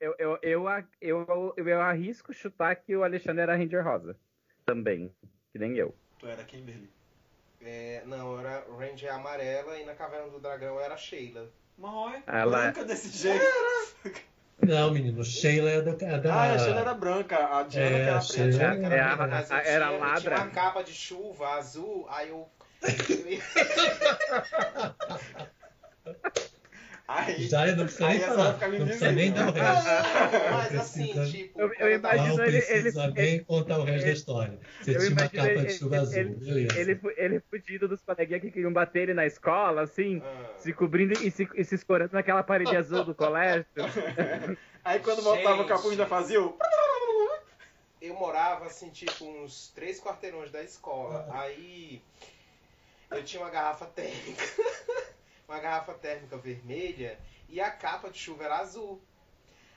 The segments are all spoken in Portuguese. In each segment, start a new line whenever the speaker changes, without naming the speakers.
eu, eu, eu, eu, eu, arrisco chutar que o Alexandre era Ranger Rosa. Também. Que nem eu.
Tu era Kimberly.
É, não, eu era Ranger amarela e na Caverna do Dragão era Sheila.
Mas Ela... branca desse jeito.
Não, menino, Sheila é da. É da...
Ah, a Sheila era branca, a Diana é, que era preta.
Era, era, era, era ladra.
Tinha uma capa de chuva azul, aí eu.
Aí, Já não precisa nem falar. Não precisa nem dar o resto.
Mas assim, tipo.
Eu, eu imagino
não
ele.
precisa
ele,
nem contar o resto ele, da história. Você tinha uma capa ele, de chuva azul.
Ele, ele, ele fugido dos coleguinhas que queriam bater ele na escola, assim, ah. se cobrindo e se, e se escorando naquela parede azul do colégio.
Aí quando voltava o capuz já fazia o.
Eu morava, assim, tipo, uns três quarteirões da escola. Ah. Aí eu tinha uma garrafa térmica. uma garrafa térmica vermelha e a capa de chuva era azul.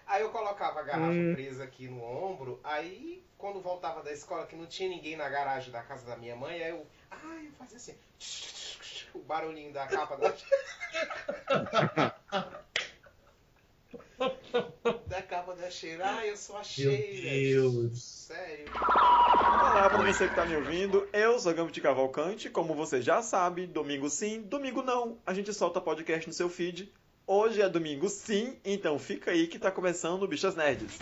Aí eu colocava a garrafa hum. presa aqui no ombro, aí quando voltava da escola, que não tinha ninguém na garagem da casa da minha mãe, aí eu, ai, eu fazia assim, o barulhinho da capa da da capa da cheira. Ai, eu sou a cheira.
Meu Deus.
Sério.
Olá para você que está me ouvindo. Eu sou Gambit Cavalcante. Como você já sabe, domingo sim, domingo não. A gente solta podcast no seu feed. Hoje é domingo sim, então fica aí que está começando o Bichas Nerds.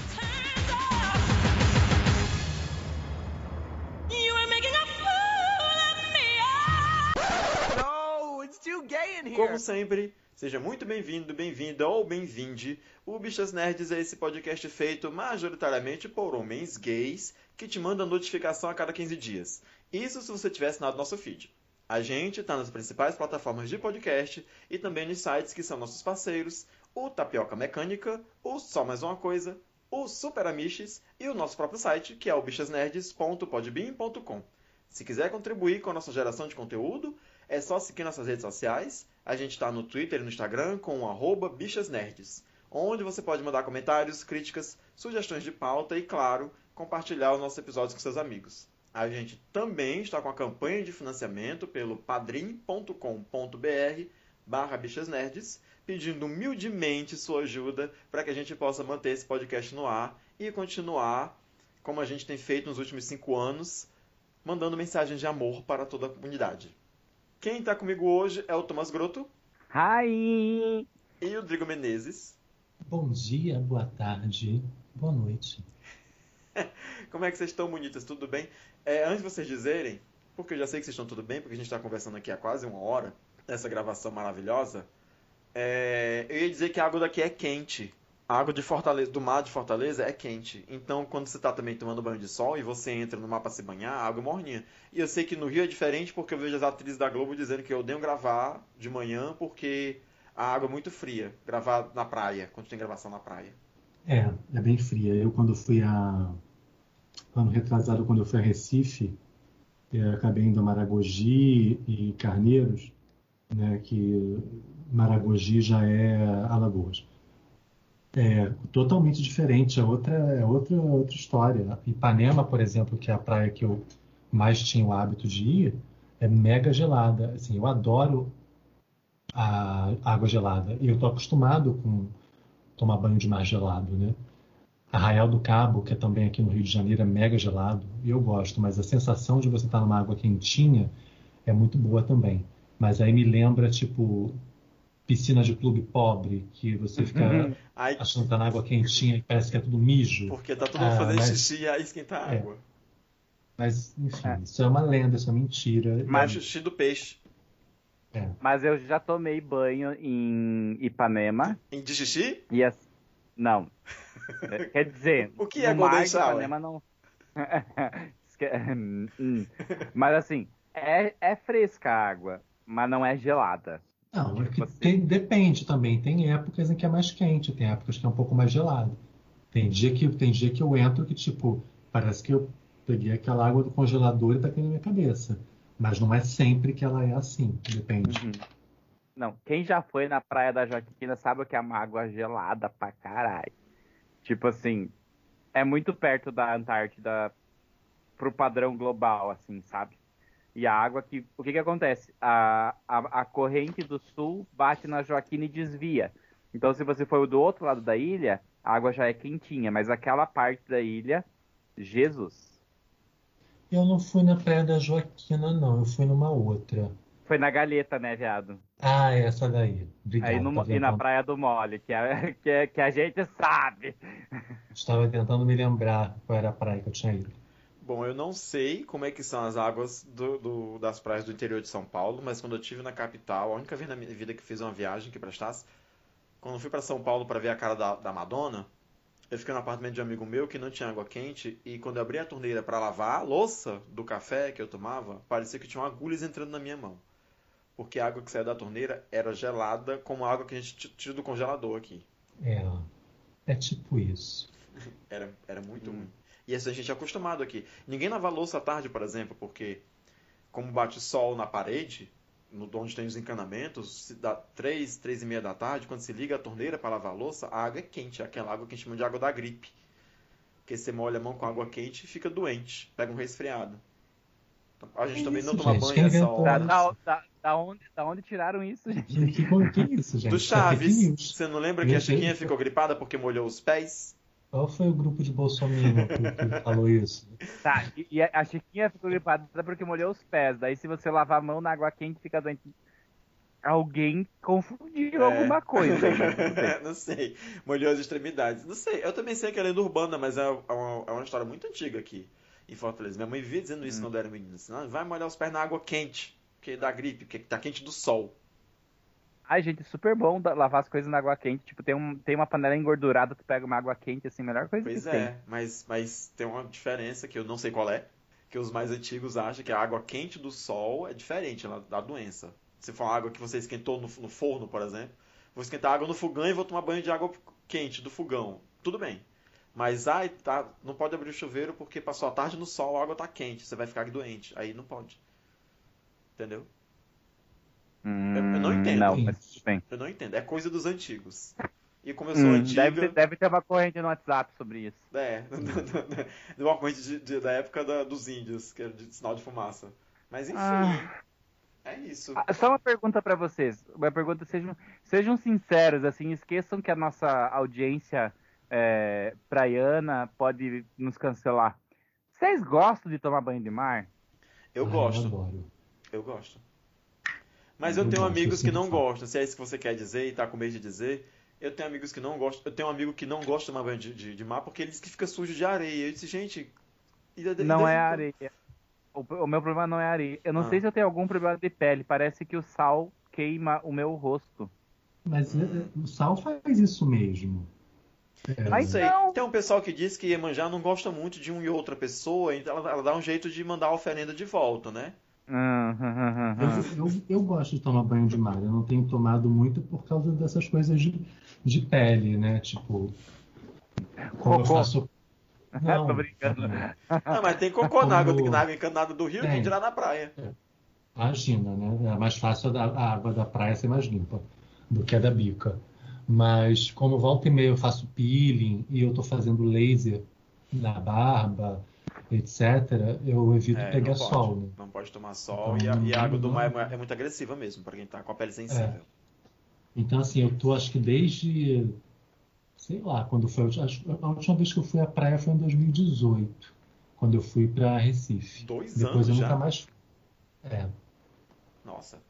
Como sempre, Seja muito bem-vindo, bem-vinda ou bem-vinde. O Bichas Nerds é esse podcast feito majoritariamente por homens gays que te mandam notificação a cada 15 dias. Isso se você tiver assinado nosso feed. A gente está nas principais plataformas de podcast e também nos sites que são nossos parceiros, o Tapioca Mecânica, o Só Mais Uma Coisa, o Super Amiches e o nosso próprio site, que é o bichasnerds.podbean.com. Se quiser contribuir com a nossa geração de conteúdo, é só seguir nossas redes sociais. A gente está no Twitter e no Instagram com o bichasnerds, onde você pode mandar comentários, críticas, sugestões de pauta e, claro, compartilhar os nossos episódios com seus amigos. A gente também está com a campanha de financiamento pelo padrim.com.br barra bichasnerds, pedindo humildemente sua ajuda para que a gente possa manter esse podcast no ar e continuar, como a gente tem feito nos últimos cinco anos, mandando mensagens de amor para toda a comunidade. Quem está comigo hoje é o Thomas Grotto.
Hi!
E o Drigo Menezes.
Bom dia, boa tarde, boa noite.
Como é que vocês estão, bonitas? Tudo bem? É, antes de vocês dizerem, porque eu já sei que vocês estão tudo bem, porque a gente está conversando aqui há quase uma hora, essa gravação maravilhosa, é, eu ia dizer que a água daqui é quente. A água de Fortaleza, do mar de Fortaleza é quente. Então, quando você está também tomando banho de sol e você entra no mar para se banhar, a água é morninha. E eu sei que no Rio é diferente porque eu vejo as atrizes da Globo dizendo que eu odeio gravar de manhã porque a água é muito fria. Gravar na praia, quando tem gravação na praia.
É, é bem fria. Eu, quando fui a. Ano retrasado, quando eu fui a Recife, eu acabei indo a Maragogi e Carneiros, né, que Maragogi já é Alagoas. É totalmente diferente, é outra, é outra, outra história. Ipanema, por exemplo, que é a praia que eu mais tinha o hábito de ir, é mega gelada. Assim, eu adoro a água gelada e eu tô acostumado com tomar banho de mar gelado, né? Arraial do Cabo, que é também aqui no Rio de Janeiro, é mega gelado e eu gosto, mas a sensação de você estar numa água quentinha é muito boa também. Mas aí me lembra, tipo, piscina de clube pobre, que você fica uhum. Achando que tá na água quentinha e parece que é tudo mijo.
Porque tá todo mundo ah, fazendo mas... xixi e aí esquenta a é. água.
Mas, enfim, é. isso é uma lenda, isso é mentira.
Mas xixi do peixe.
É. Mas eu já tomei banho em Ipanema.
Em de xixi?
E as... Não. Quer dizer,
o que é Golden
Ipanema não. Hum. mas assim, é, é fresca a água, mas não é gelada.
Não, é que tem, depende também. Tem épocas em que é mais quente, tem épocas que é um pouco mais gelado. Tem dia que, tem dia que eu entro que, tipo, parece que eu peguei aquela água do congelador e tá aqui na minha cabeça. Mas não é sempre que ela é assim, depende. Uhum.
Não, quem já foi na praia da Joaquina sabe que é uma água gelada pra caralho. Tipo assim, é muito perto da Antártida pro padrão global, assim, sabe? E a água que. O que, que acontece? A, a, a corrente do sul bate na Joaquina e desvia. Então, se você for do outro lado da ilha, a água já é quentinha, mas aquela parte da ilha, Jesus.
Eu não fui na Praia da Joaquina, não. Eu fui numa outra.
Foi na Galheta, né, viado?
Ah, essa daí. Obrigado.
Aí no,
Tava
e na Praia do Mole, que, é, que, é- que a gente sabe.
Estava tentando me lembrar qual era a praia que eu tinha ido.
Bom, eu não sei como é que são as águas do- do- das praias do interior de São Paulo, mas quando eu estive na capital, a única vez na minha vida que fiz uma viagem que prestasse, quando eu fui para São Paulo para ver a cara da, da Madonna, eu fiquei no apartamento de um amigo meu que não tinha água quente e quando eu abri a torneira para lavar a louça do café que eu tomava, parecia que tinha agulhas entrando na minha mão. Porque a água que saía da torneira era gelada como a água que a gente tira do congelador aqui.
É, é tipo isso.
Era, era muito ruim. E assim a gente é acostumado aqui. Ninguém lava a louça à tarde, por exemplo, porque como bate sol na parede, no onde tem os encanamentos, se dá três, três e meia da tarde, quando se liga a torneira para lavar a louça, a água é quente, é aquela água que a gente chama de água da gripe. Porque você molha a mão com água quente e fica doente, pega um resfriado. Então, A gente
Que
também não
isso,
toma
gente?
banho
Quem
essa
inventou
hora.
Da, da, da, onde, da onde tiraram isso, gente?
Que, que, que isso, gente?
Do
é
Chaves,
news.
você não lembra que
Meu
a Chiquinha
Deus.
ficou gripada porque molhou os pés?
Qual foi o grupo de Bolsonaro que, falou isso?
Tá, e, a Chiquinha ficou gripada porque molhou os pés. Daí se você lavar a mão na água quente, fica doente. Alguém confundiu
É.
alguma coisa.
não sei. Molhou as extremidades. Não sei. Eu também sei que é lenda urbana, mas é uma, é uma história muito antiga aqui em Fortaleza. Minha mãe vivia dizendo isso quando eu era menino. Assim, "Ah, vai molhar os pés na água quente, porque dá gripe, porque tá quente do sol.
Ai, gente, super bom da- lavar as coisas na água quente. Tipo, tem, um, tem uma panela engordurada, tu pega uma água quente, assim, melhor coisa
Pois
que
é, mas, mas tem uma diferença que eu não sei qual é, que os mais antigos acham que a água quente do sol é diferente, dá doença. Se for uma água que você esquentou no, no forno, por exemplo, vou esquentar água no fogão e vou tomar banho de água quente do fogão. Tudo bem. Mas ai, tá, não pode abrir o chuveiro porque passou a tarde no sol, a água tá quente, você vai ficar doente. Aí não pode. Entendeu?
Hum,
eu não entendo.
Não, mas tudo bem.
Eu não entendo. É coisa dos antigos. E como eu sou
Hum,
antiga.
deve, ter, deve ter uma corrente no WhatsApp sobre isso.
É, de uma coisa de- de- da época da- dos índios, que era de sinal de fumaça. Mas enfim,
Ah.
é isso.
Ah, Só uma pergunta pra vocês. Uma pergunta, sejam, sejam sinceros, assim, esqueçam que a nossa audiência é, praiana pode nos cancelar. Vocês gostam de tomar banho de mar?
Eu gosto,
adoro.
eu gosto. Mas eu
Eu
tenho
gosto,
amigos
eu
que não gostam, se é isso que você quer dizer e tá com medo de dizer. Eu tenho amigos que não gostam. Eu tenho um amigo que não gosta de tomar banho de, de- de mar porque ele diz que fica sujo de areia. Eu disse, gente. e de-
Não é areia. O, o meu problema não é areia. Eu não
Ah.
sei se eu tenho algum problema de pele. Parece que o sal queima o meu rosto.
Mas é, o sal faz isso mesmo. É,
Mas
sei.
não.
Tem um pessoal que diz que Iemanjá não gosta muito de um e outra pessoa, então ela, ela dá um jeito de mandar a oferenda de volta, né?
Eu, eu, eu gosto de tomar banho de mar. Eu não tenho tomado muito por causa dessas coisas de, de pele, né? Tipo, como eu
Cocô.
faço.
Tô brincando.
Não, mas tem cocô na água,
Como-
na água encanada do rio,
Tem.
quem dirá na praia.
Imagina, né? É mais fácil a, a água da praia ser mais limpa do que a da bica. Mas como volta e meia eu faço peeling e eu tô fazendo laser na barba, etc., eu evito
É,
pegar
não pode.
sol, né?
Não pode tomar sol
Então,
e, a, e a água do mar é, mu- é muito agressiva mesmo, pra quem tá com a pele sensível.
Então, assim, eu tô, acho que desde, sei lá, quando foi, acho- a última vez que eu fui à praia foi em 2018, quando eu fui para Recife.
Dois
Depois
anos
eu
já?
nunca mais. É,
Nossa.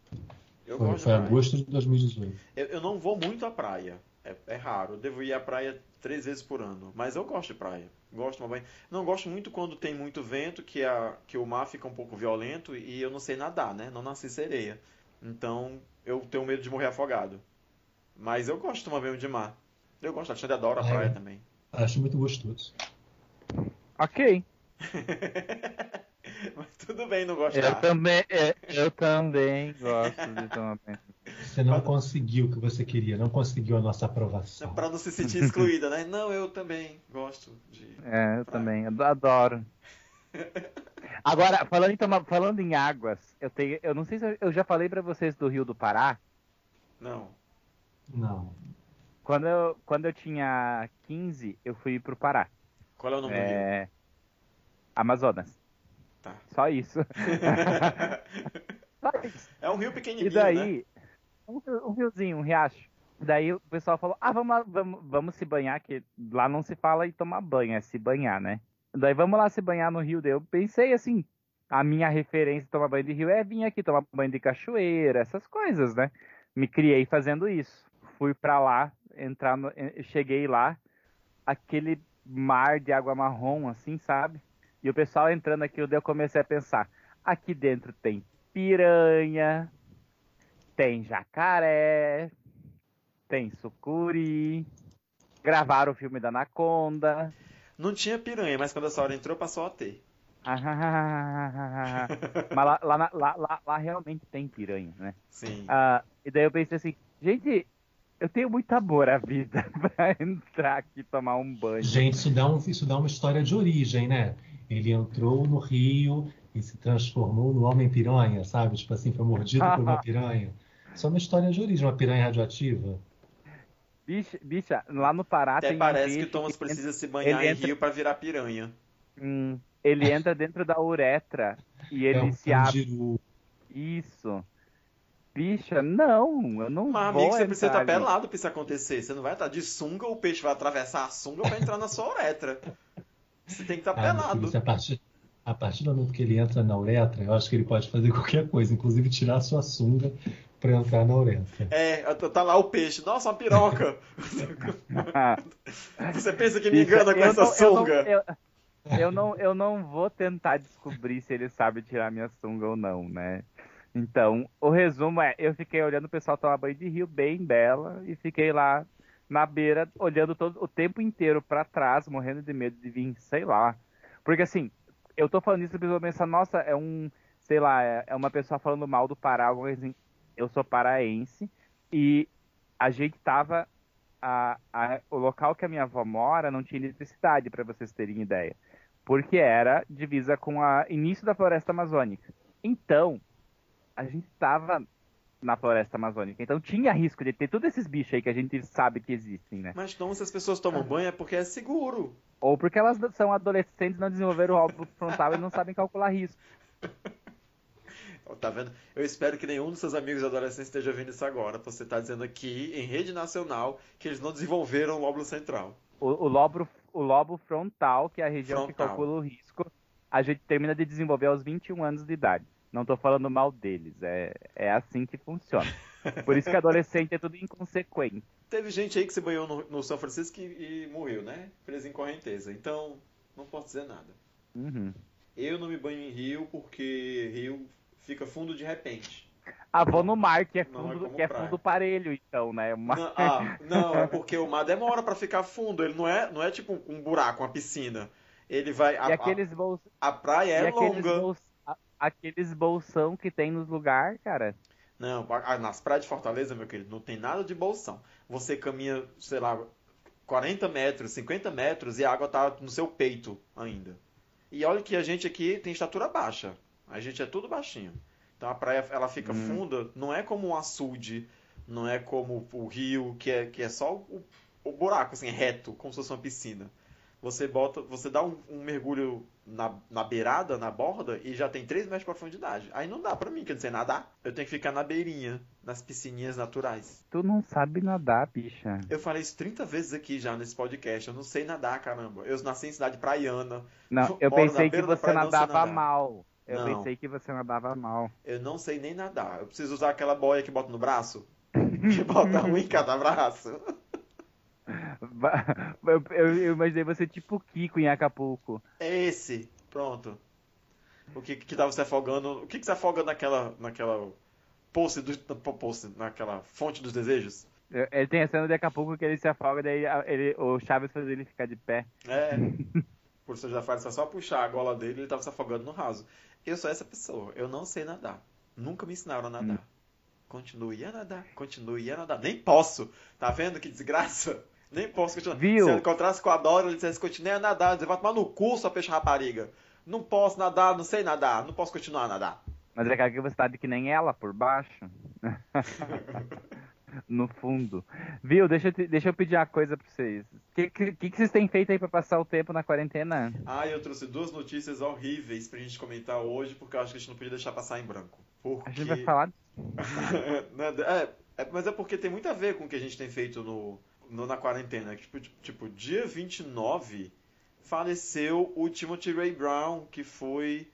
Eu
foi,
gosto
foi agosto de 2018.
Eu, eu não vou muito à praia. É, é raro. Eu devo ir à praia três vezes por ano. Mas eu gosto de praia. Gosto de tomar banho. Não gosto muito quando tem muito vento, que, a, que o mar fica um pouco violento e eu não sei nadar, né? Não nasci sereia. Então eu tenho medo de morrer afogado. Mas eu gosto de tomar banho de mar. Eu gosto, a Alexandre adora a
Ah,
praia
é?
também.
Acho muito gostoso.
Ok.
Mas tudo bem não gostar.
Eu também, é, eu também gosto de tomar banho.
Você não conseguiu o que você queria, não conseguiu a nossa aprovação.
Pra não se sentir excluída, né? Não, eu também gosto de.
É, eu também, eu adoro. Agora, falando em, tomar- falando em águas, eu tenho, eu não sei se eu, eu já falei pra vocês do Rio do Pará.
Não.
Não.
Quando eu, quando eu tinha 15, eu fui pro Pará.
Qual é o nome do rio?
É, Amazonas.
Tá.
Só isso. Só isso.
É um rio pequenininho,
E daí,
né?
um, um riozinho, um riacho. Daí o pessoal falou, ah, vamos lá, vamos, vamos se banhar, que lá não se fala em tomar banho, é se banhar, né? Daí vamos lá se banhar no rio. Daí eu pensei assim, a minha referência de tomar banho de rio é vir aqui tomar banho de cachoeira, essas coisas, né? Me criei fazendo isso. Fui para lá, entrar no, cheguei lá, aquele mar de água marrom, assim, sabe? E o pessoal entrando aqui, eu comecei a pensar, aqui dentro tem piranha, tem jacaré, tem sucuri, gravaram o filme da Anaconda.
Não tinha piranha, mas quando a senhora entrou, passou a ter.
mas lá, lá, lá, lá, realmente tem piranha, né?
Sim.
Uh, e daí eu pensei assim, gente, eu tenho muito amor à vida pra entrar aqui e tomar um banho.
Gente, isso dá, um, isso dá uma história de origem, né? Ele entrou no rio e se transformou no homem piranha, sabe? Tipo assim, foi mordido por uma piranha. Isso é uma história de origem, uma piranha radioativa.
Bicha, bicha lá no Pará
Até
tem
parece um que o Thomas que precisa se banhar em entra... rio para virar piranha.
Hum, ele entra dentro da uretra e ele é um se abre. Isso. Bicha, não, eu não Mas, vou. Mas, amigo,
você precisa estar tá pelado pra isso acontecer. Você não vai estar de sunga, o peixe vai atravessar a sunga pra entrar na sua uretra. Você tem que estar tá ah, pelado.
Filho, a, partir, a partir do momento que ele entra na uretra, eu acho que ele pode fazer qualquer coisa, inclusive tirar a sua sunga pra entrar na uretra.
É, tá lá o peixe. Nossa, uma piroca! você pensa que me engana com essa sunga?
Eu não, eu, eu, não, eu não vou tentar descobrir se ele sabe tirar minha sunga ou não, né? Então, o resumo é, eu fiquei olhando o pessoal tomar banho de rio bem bela e fiquei lá na beira, olhando todo o tempo inteiro para trás, morrendo de medo de vir, sei lá. Porque assim, eu tô falando isso, a pessoa pensa, nossa, é um, sei lá, é, é uma pessoa falando mal do Pará, alguma coisa assim. Eu sou paraense e a gente tava a, a, o local que a minha avó mora não tinha eletricidade, para vocês terem ideia. Porque era divisa com o início da floresta amazônica. Então, a gente estava na floresta amazônica. Então tinha risco de ter todos esses bichos aí que a gente sabe que existem, né?
Mas então se as pessoas tomam banho é porque é seguro.
Ou porque elas são adolescentes, não desenvolveram o óbvio frontal e não sabem calcular risco.
Tá vendo? Eu espero que nenhum dos seus amigos adolescentes esteja vendo isso agora. Você está dizendo aqui, em rede nacional, que eles não desenvolveram o lóbulo central.
O, o, lobo, o lobo frontal, que é a região frontal. que calcula o risco, a gente termina de desenvolver aos 21 anos de idade. Não tô falando mal deles, é, é assim que funciona. Por isso que adolescente é tudo inconsequente.
Teve gente aí que se banhou no, no São Francisco e, e, morreu, né? Preso em correnteza. Então, não posso dizer nada.
Uhum.
Eu não me banho em rio porque rio fica fundo de repente.
Ah, vou no mar, que é fundo, é que é fundo parelho, então, né?
Mar... Não, ah, não, é porque o mar demora para ficar fundo. Ele não é, não é tipo um buraco, uma piscina. Ele vai. A,
e aqueles bols...
a praia é longa.
Aqueles bolsão que tem nos lugares, cara.
Não, nas praias de Fortaleza, meu querido, não tem nada de bolsão. Você caminha, sei lá, 40 metros, 50 metros e a água tá no seu peito ainda. E olha que a gente aqui tem estatura baixa. A gente é tudo baixinho. Então a praia ela fica hum. funda, não é como um açude, não é como o rio, que é, que é só o, o buraco, assim, reto, como se fosse uma piscina você bota, você dá um, um, mergulho na, na beirada, na borda, e já tem 3 metros de profundidade. Aí não dá pra mim, quer dizer, nadar. Eu tenho que ficar na beirinha, nas piscininhas naturais.
Tu não sabe nadar, bicha.
Eu falei isso 30 vezes aqui já nesse podcast. Eu não sei nadar, caramba. Eu nasci em cidade praiana.
Não, eu pensei que você nadava mal. Eu não. pensei que você nadava mal.
Eu não sei nem nadar. Eu preciso usar aquela boia que bota no braço. que bota um em cada braço.
Eu, eu, eu, imaginei você tipo Kiko em Acapulco.
É esse, pronto. O que que tava se afogando? O que que se afoga naquela naquela poça do poça, naquela fonte dos desejos?
Ele tem a cena de Acapulco que ele se afoga, daí ele, o Chaves faz ele ficar de pé.
É. O professor Jafar só puxar a gola dele, ele tava se afogando no raso. Eu sou essa pessoa, eu não sei nadar. Nunca me ensinaram a nadar. Hum. Continue a nadar, continue a nadar. Nem posso. Tá vendo que desgraça? Nem posso continuar.
Viu?
Se eu encontrasse com a Dora, ele dissesse, continue a nadar. Eu vai tomar no cu, sua peixe rapariga. Não posso nadar, não sei nadar, não posso continuar a nadar.
Mas é que você tá de que nem ela, por baixo. no fundo. Viu? Deixa eu, deixa eu pedir uma coisa pra vocês. O que, que, que, vocês têm feito aí pra passar o tempo na quarentena?
Ah, eu trouxe duas notícias horríveis pra gente comentar hoje, porque eu acho que a gente não podia deixar passar em branco. Porque...
A gente vai falar...
é, É, mas é porque tem muito a ver com o que a gente tem feito no, no na quarentena. Tipo, tipo, dia 29 faleceu o Timothy Ray Brown, que foi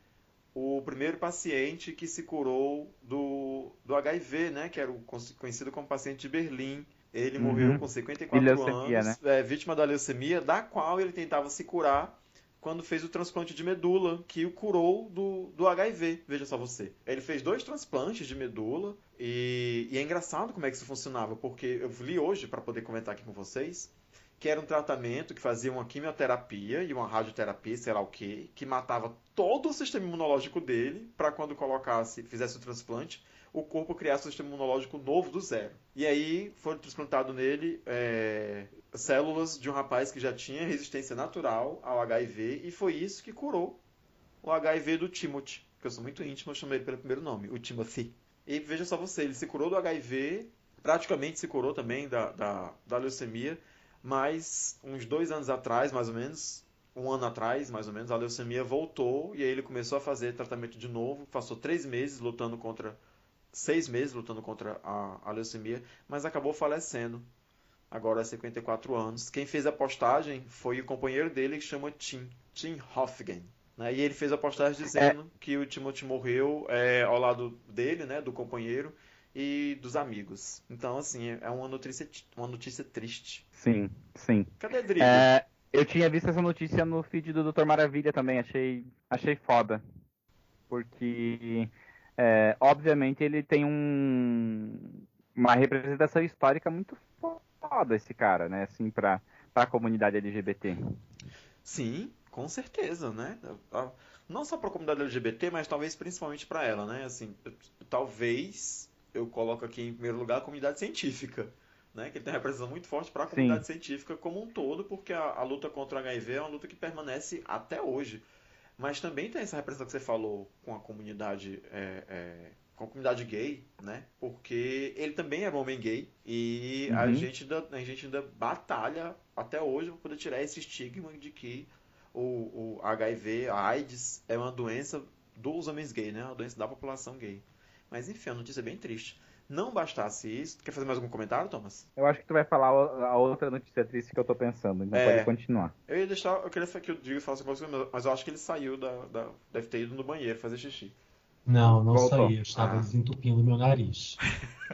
o primeiro paciente que se curou do, do HIV, né? Que era o conhecido como paciente de Berlim. Ele uhum. morreu com 54 leucemia, anos, né? é, vítima da leucemia, da qual ele tentava se curar quando fez o transplante de medula, que o curou do, do HIV. Veja só você. Ele fez dois transplantes de medula e, e é engraçado como é que isso funcionava, porque eu li hoje para poder comentar aqui com vocês que era um tratamento que fazia uma quimioterapia e uma radioterapia, sei lá o que, que matava todo o sistema imunológico dele para quando colocasse, fizesse o transplante, o corpo criasse um sistema imunológico novo do zero. E aí foi transplantado nele é, células de um rapaz que já tinha resistência natural ao HIV e foi isso que curou o HIV do Timothy, que eu sou muito íntimo, eu chamei ele pelo primeiro nome, o Timothy. E veja só você, ele se curou do HIV, praticamente se curou também da, da, da leucemia, mas uns dois anos atrás, mais ou menos, um ano atrás, mais ou menos, a leucemia voltou e aí ele começou a fazer tratamento de novo. Passou três meses lutando contra. Seis meses lutando contra a, a leucemia, mas acabou falecendo. Agora, há 54 anos. Quem fez a postagem foi o companheiro dele que chama Tim, Tim Hoffgen. Né? E ele fez a postagem dizendo é. que o Timothy morreu é, ao lado dele, né, do companheiro, e dos amigos. Então, assim, é uma notícia, uma notícia triste.
Sim, sim.
Cadê Drigo?
É, eu tinha visto essa notícia no feed do Dr. Maravilha também, achei, achei foda. Porque, é, obviamente, ele tem um, uma representação histórica muito foda, esse cara, né? Assim, pra, pra comunidade LGBT.
Sim, com certeza, né? Não só para a comunidade LGBT, mas talvez principalmente para ela, né? Assim, talvez eu coloco aqui em primeiro lugar a comunidade científica, né? Que ele tem uma representação muito forte para a comunidade Sim. científica como um todo, porque a, a, luta contra o HIV é uma luta que permanece até hoje. Mas também tem essa representação que você falou com a comunidade é, é, com a comunidade gay, né? Porque ele também era um homem gay e uhum. a, gente ainda, a gente ainda batalha até hoje para poder tirar esse estigma de que o, o HIV, a AIDS, é uma doença dos homens gays, né? Uma doença da população gay. Mas enfim, a notícia é bem triste. Não bastasse isso. Quer fazer mais algum comentário, Thomas?
Eu acho que tu vai falar a outra notícia triste que eu tô pensando. Então é, pode continuar.
Eu ia deixar. Eu queria que o Diego falasse com você, mas eu acho que ele saiu da, da. Deve ter ido no banheiro fazer xixi.
Não, não Voltou. saí. Eu estava ah. desentupindo meu nariz.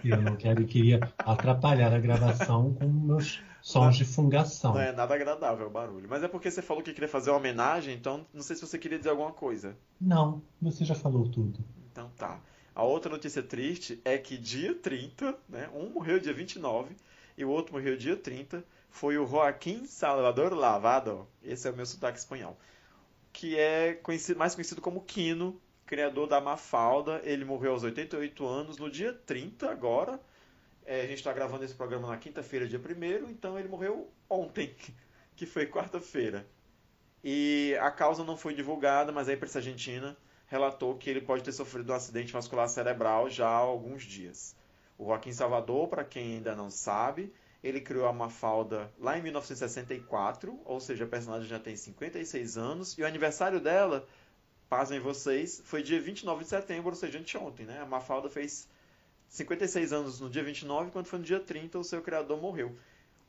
E eu não quero, eu queria atrapalhar a gravação com meus sons de fungação.
Não é nada agradável o barulho. Mas é porque você falou que queria fazer uma homenagem, então não sei se você queria dizer alguma coisa.
Não, você já falou tudo.
Então tá. A outra notícia triste é que dia 30, né, um morreu dia 29 e o outro morreu dia 30, foi o Joaquim Salvador Lavado, esse é o meu sotaque espanhol, que é conhecido, mais conhecido como Quino, criador da Mafalda. Ele morreu aos 88 anos no dia 30 agora. É, a gente está gravando esse programa na quinta-feira, dia 1 então ele morreu ontem, que foi quarta-feira. E a causa não foi divulgada, mas a imprensa argentina relatou que ele pode ter sofrido um acidente vascular cerebral já há alguns dias. O Joaquim Salvador, para quem ainda não sabe, ele criou a Mafalda lá em 1964, ou seja, a personagem já tem 56 anos, e o aniversário dela, pasmem vocês, foi dia 29 de setembro, ou seja, anteontem, né? A Mafalda fez 56 anos no dia 29, quando foi no dia 30 o seu criador morreu.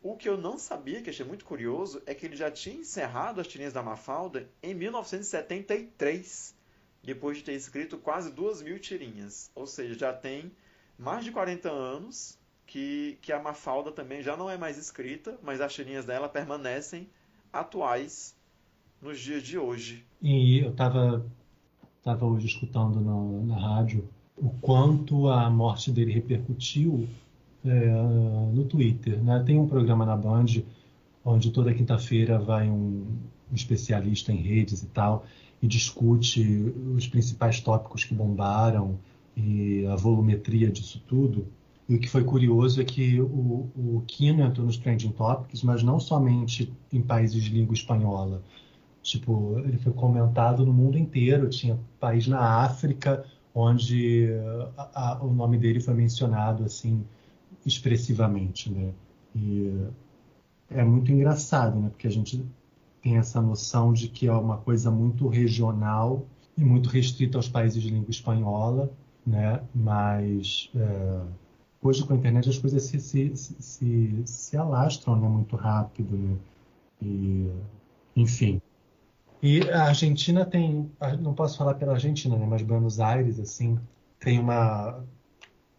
O que eu não sabia, que achei muito curioso, é que ele já tinha encerrado as tirinhas da Mafalda em 1973 depois de ter escrito quase duas mil tirinhas. Ou seja, já tem mais de 40 anos que, que a Mafalda também já não é mais escrita, mas as tirinhas dela permanecem atuais nos dias de hoje.
E eu estava tava hoje escutando no, na rádio o quanto a morte dele repercutiu é, no Twitter. Né? Tem um programa na Band onde toda quinta-feira vai um, um especialista em redes e tal e discute os principais tópicos que bombaram e a volumetria disso tudo. E o que foi curioso é que o, o Kino entrou nos trending topics, mas não somente em países de língua espanhola. Tipo, ele foi comentado no mundo inteiro. Tinha país na África onde a, a, o nome dele foi mencionado assim expressivamente, né? E é muito engraçado, né? Porque a gente tem essa noção de que é uma coisa muito regional e muito restrita aos países de língua espanhola, né? Mas é, hoje com a internet as coisas se, se, se, se alastram né, muito rápido, né? E, enfim. E a Argentina tem, não posso falar pela Argentina, né, mas Buenos Aires, assim, tem uma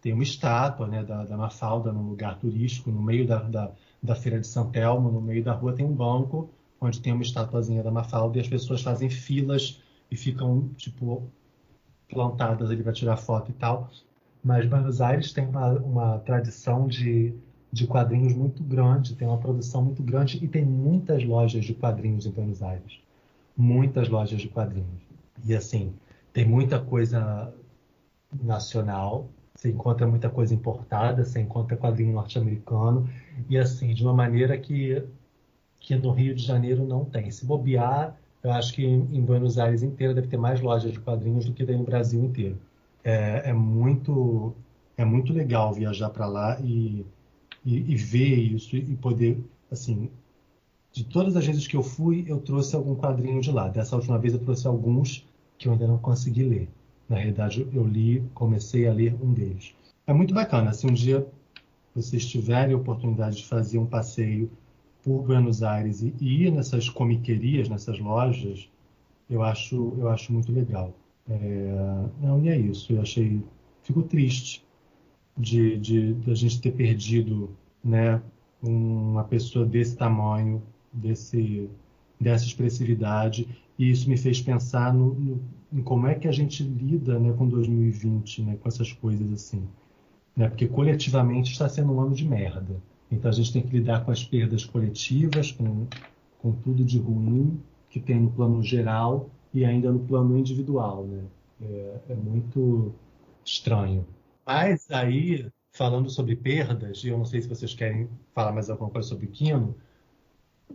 tem uma estátua né, da, da Mafalda num lugar turístico, no meio da, da, da Feira de São Telmo, no meio da rua tem um banco onde tem uma estatuazinha da Mafalda e as pessoas fazem filas e ficam, tipo, plantadas ali para tirar foto e tal. Mas Buenos Aires tem uma, uma tradição de, de quadrinhos muito grande, tem uma produção muito grande e tem muitas lojas de quadrinhos em Buenos Aires. Muitas lojas de quadrinhos. E assim, tem muita coisa nacional, você encontra muita coisa importada, você encontra quadrinho norte-americano, e assim, de uma maneira que, que no Rio de Janeiro não tem. Se bobear, eu acho que em Buenos Aires inteira deve ter mais lojas de quadrinhos do que tem no Brasil inteiro. É, é muito é muito legal viajar para lá e, e, e, ver isso e poder assim de todas as vezes que eu fui eu trouxe algum quadrinho de lá dessa última vez eu trouxe alguns que eu ainda não consegui ler na realidade eu li comecei a ler um deles é muito bacana se um dia vocês tiverem a oportunidade de fazer um passeio por Buenos Aires e, ir nessas comiquerias, nessas lojas, eu acho, eu acho muito legal. É, não, e é isso. Eu achei, fico triste de, de, de a gente ter perdido, né, uma pessoa desse tamanho, desse, dessa expressividade, e isso me fez pensar no, no, em como é que a gente lida, né, com 2020, né, com essas coisas assim, né, porque coletivamente está sendo um ano de merda. Então a gente tem que lidar com as perdas coletivas, com, com tudo de ruim que tem no plano geral e ainda no plano individual, né? É, é muito estranho. Mas aí, falando sobre perdas, e eu não sei se vocês querem falar mais alguma coisa sobre Kino,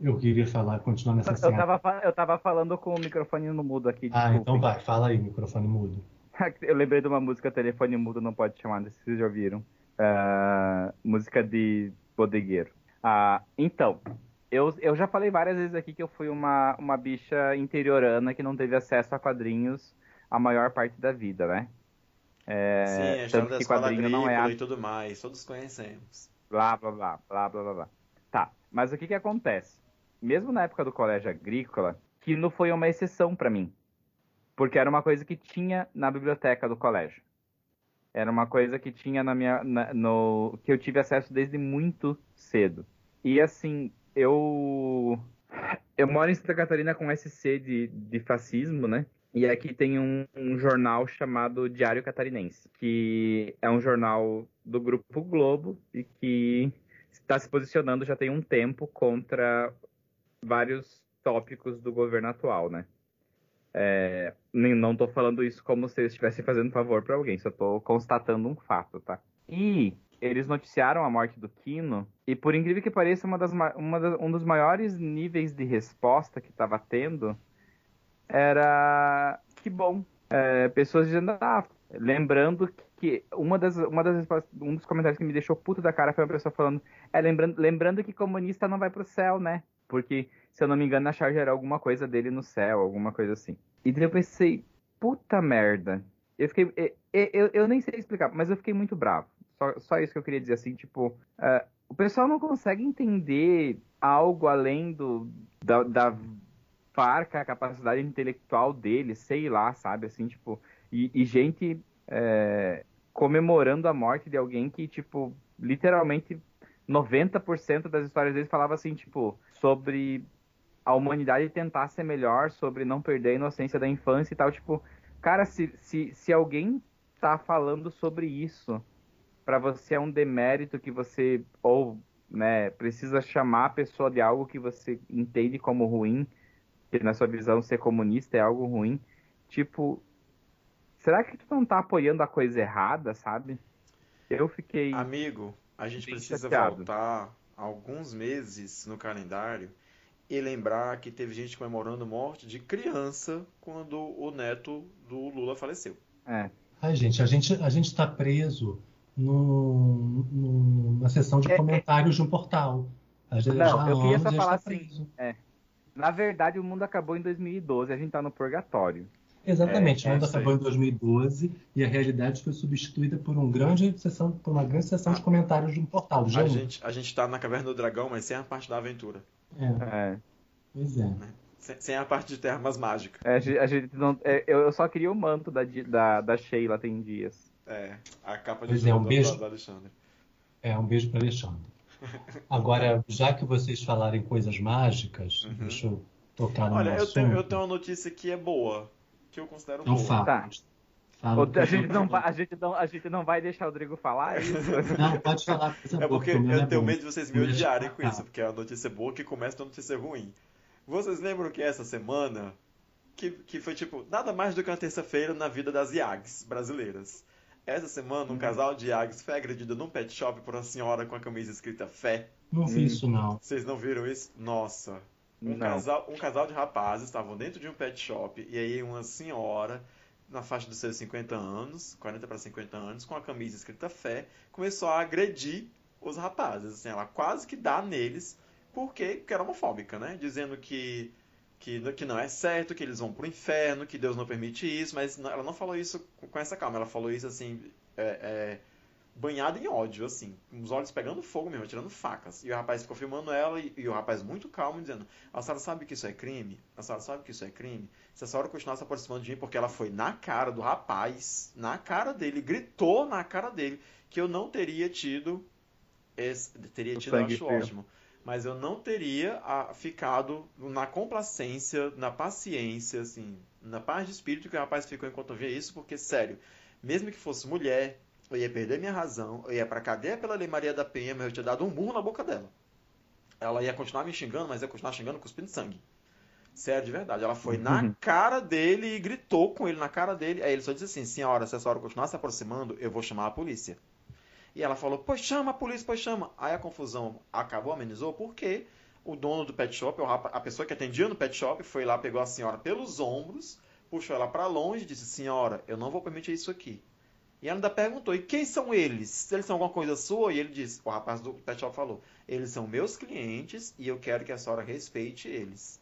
eu queria falar, continuar nessa
eu Tava, eu estava falando com o microfone no mudo aqui.
Ah, então vai, fala aí, microfone mudo.
eu lembrei de uma música Telefone Mudo Não Pode Chamar, não sei se vocês já ouviram. Uh, música de bodegueiro. Ah, então, eu, eu já falei várias vezes aqui que eu fui uma, uma bicha interiorana que não teve acesso a quadrinhos a maior parte da vida, né?
É, Sim, a história da escola quadrinho não é a... e tudo mais, todos conhecemos.
Blá, blá, blá, blá, blá, blá, blá. Tá, mas o que que acontece? Mesmo na época do colégio agrícola, que não foi uma exceção para mim. Porque era uma coisa que tinha na biblioteca do colégio. Era uma coisa que tinha na minha. Na, no, que eu tive acesso desde muito cedo. E assim, eu. Eu moro em Santa Catarina com SC de, de fascismo, né? E aqui tem um, um, jornal chamado Diário Catarinense, que é um jornal do Grupo Globo e que está se posicionando já tem um tempo contra vários tópicos do governo atual, né? É, não estou falando isso como se eu estivesse fazendo favor para alguém, só estou constatando um fato, tá? E eles noticiaram a morte do Kino, e por incrível que pareça, uma das, uma das, um dos maiores níveis de resposta que estava tendo era que bom. É, pessoas dizendo, ah, lembrando que uma das, uma das um dos comentários que me deixou puto da cara foi uma pessoa falando, é lembrando, lembrando que comunista não vai pro céu, né? Porque se eu não me engano, na charge era alguma coisa dele no céu, alguma coisa assim. E daí eu pensei, puta merda. Eu fiquei. Eu, eu, eu nem sei explicar, mas eu fiquei muito bravo. Só, só isso que eu queria dizer, assim, tipo. Uh, o pessoal não consegue entender algo além do, da, da farca, a capacidade intelectual dele, sei lá, sabe? Assim, tipo. E, e gente é, comemorando a morte de alguém que, tipo, literalmente 90% das histórias deles falava assim, tipo, sobre a humanidade tentar ser melhor, sobre não perder a inocência da infância e tal. Tipo, cara, se, se, se alguém tá falando sobre isso, para você é um demérito que você, ou, né, precisa chamar a pessoa de algo que você entende como ruim, que na sua visão ser comunista é algo ruim, tipo, será que tu não tá apoiando a coisa errada, sabe? Eu fiquei.
Amigo, a gente precisa chateado. voltar alguns meses no calendário e lembrar que teve gente comemorando morte de criança quando o neto do Lula faleceu.
É.
Ai, gente, a gente a gente está preso no, no, na sessão de é, é. comentários é... de um portal.
A gente, Não, eu queria só falar tá assim. É. Na verdade, o mundo acabou em 2012, a gente está no purgatório.
Exatamente, é, o mundo acabou em 2012 e a realidade foi substituída por, um grande sessão, por uma grande sessão de comentários de um portal.
A gente, a gente tá na Caverna do Dragão, mas sem a parte da aventura.
É. é. Pois é. Né?
Sem, sem, a parte de termas mágicas.
É, a gente não, é, eu só queria o manto da, da, da Sheila tem dias.
É, a capa de
é, um beijo, do Alexandre. É, um beijo para Alexandre. Agora, já que vocês falarem coisas mágicas, uhum. deixa eu tocar no
Olha,
eu
tenho, eu tenho uma notícia que é boa, que eu considero não boa.
Fala.
Tá. Fala, a, gente não vai, a, gente não, a gente não vai deixar o Rodrigo falar isso?
Não, pode falar.
É porque eu é tenho medo de vocês me odiarem com isso, porque é a notícia boa que começa com a notícia ruim. Vocês lembram que essa semana, que, que foi tipo, nada mais do que uma terça-feira na vida das IAGs brasileiras. Essa semana, um uhum. casal de IAGs foi agredido num pet shop por uma senhora com a camisa escrita Fé.
Não vi isso, não.
Vocês não viram isso? Nossa. Um casal, um casal de rapazes estavam dentro de um pet shop e aí uma senhora na faixa dos seus 50 anos, 40 para 50 anos, com a camisa escrita fé, começou a agredir os rapazes. Assim, ela quase que dá neles porque, porque era homofóbica, né? Dizendo que, que, que não é certo, que eles vão pro inferno, que Deus não permite isso, mas ela não falou isso com essa calma, ela falou isso assim. É, é, banhada em ódio, assim, com os olhos pegando fogo mesmo, tirando facas. E o rapaz ficou filmando ela e, e, o rapaz muito calmo, dizendo: A senhora sabe que isso é crime? A senhora sabe que isso é crime? Se a senhora continuar se aproximando de mim, porque ela foi na cara do rapaz, na cara dele, gritou na cara dele que eu não teria tido. Esse, teria tido, eu acho ótimo. Mas eu não teria a, ah, ficado na complacência, na paciência, assim, na paz de espírito que o rapaz ficou enquanto eu via isso, porque, sério, mesmo que fosse mulher, eu ia perder minha razão, eu ia pra cadeia pela Lei Maria da Penha, mas eu tinha dado um burro na boca dela. Ela ia continuar me xingando, mas ia continuar xingando cuspindo sangue. Sério, de verdade. Ela foi uhum. na cara dele e gritou com ele na cara dele. Aí ele só disse assim: Senhora, se a senhora continuar se aproximando, eu vou chamar a polícia. E ela falou: Pois chama a polícia, pois chama. Aí a confusão acabou, amenizou, porque o dono do pet shop, a pessoa que atendia no pet shop, foi lá, pegou a senhora pelos ombros, puxou ela para longe e disse: Senhora, eu não vou permitir isso aqui. E ela ainda perguntou: e quem são eles? Eles são alguma coisa sua? E ele disse: o rapaz do pet shop falou: eles são meus clientes e eu quero que a senhora respeite eles.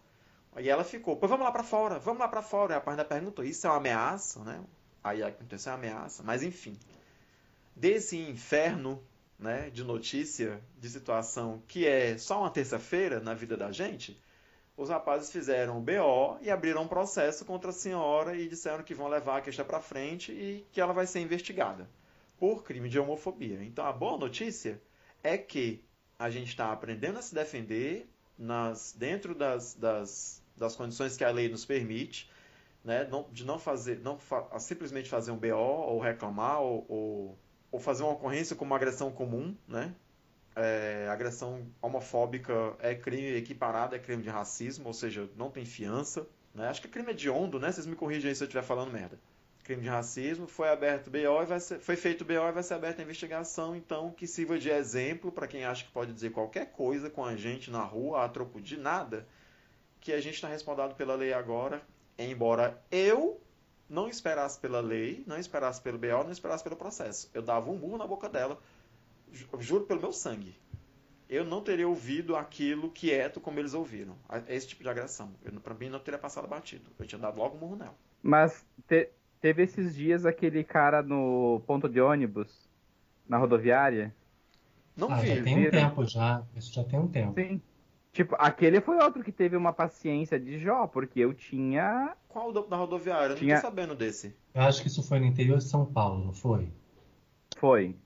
E ela ficou: pois vamos lá para fora, vamos lá para fora. E o rapaz ainda perguntou: isso é uma ameaça, né? Aí aconteceu uma ameaça. Mas enfim, desse inferno né, de notícia, de situação que é só uma terça-feira na vida da gente os rapazes fizeram o BO e abriram um processo contra a senhora e disseram que vão levar a questão para frente e que ela vai ser investigada por crime de homofobia. Então a boa notícia é que a gente está aprendendo a se defender nas, dentro das, das, das condições que a lei nos permite, né, não, de não fazer, não fa simplesmente fazer um BO ou reclamar ou, ou, ou fazer uma ocorrência como uma agressão comum, né, é, agressão homofóbica é crime equiparado, é crime de racismo, ou seja, não tem fiança. Né? Acho que é crime hediondo, né? Vocês me corrigem aí se eu estiver falando merda. Crime de racismo, foi aberto BO e vai ser, foi feito BO e vai ser aberta a investigação, então que sirva de exemplo para quem acha que pode dizer qualquer coisa com a gente na rua a troco de nada, que a gente está respaldado pela lei agora, embora eu não esperasse pela lei, não esperasse pelo BO, não esperasse pelo processo. Eu dava um burro na boca dela juro pelo meu sangue, eu não teria ouvido aquilo quieto como eles ouviram. Esse tipo de agressão. Para mim, não teria passado batido. Eu tinha dado logo um murro nela.
Mas te, teve esses dias aquele cara no ponto de ônibus, na rodoviária.
Não ah, vi. Já tem um tempo já. Isso já tem um tempo.
Sim. Tipo, aquele foi outro que teve uma paciência de Jó, porque eu tinha.
Qual da rodoviária? Eu tinha... não tô sabendo desse.
Eu acho que isso foi no interior de São Paulo, não foi?
Foi.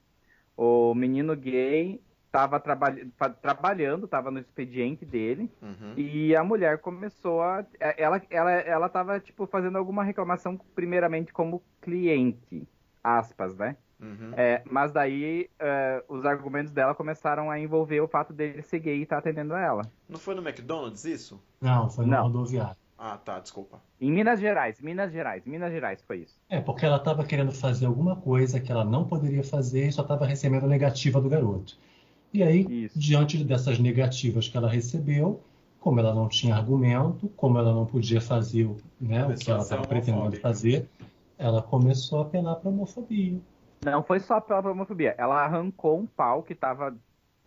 O menino gay estava traba trabalhando, estava no expediente dele, uhum. e a mulher começou a. É, ela, ela, ela tava, tipo, fazendo alguma reclamação, primeiramente como cliente, aspas, né? Uhum. É, mas daí uh, os argumentos dela começaram a envolver o fato dele ser gay e estar tá atendendo a ela.
Não foi no McDonald's isso?
Não, foi no rodoviário.
Ah, tá, desculpa.
Em Minas Gerais, Minas Gerais, Minas Gerais foi isso.
É, porque ela estava querendo fazer alguma coisa que ela não poderia fazer e só estava recebendo negativa do garoto. E aí, isso. diante dessas negativas que ela recebeu, como ela não tinha argumento, como ela não podia fazer né, o que ela estava pretendendo fazer, ela começou a apelar para homofobia.
Não foi só apelar para homofobia, ela arrancou um pau que estava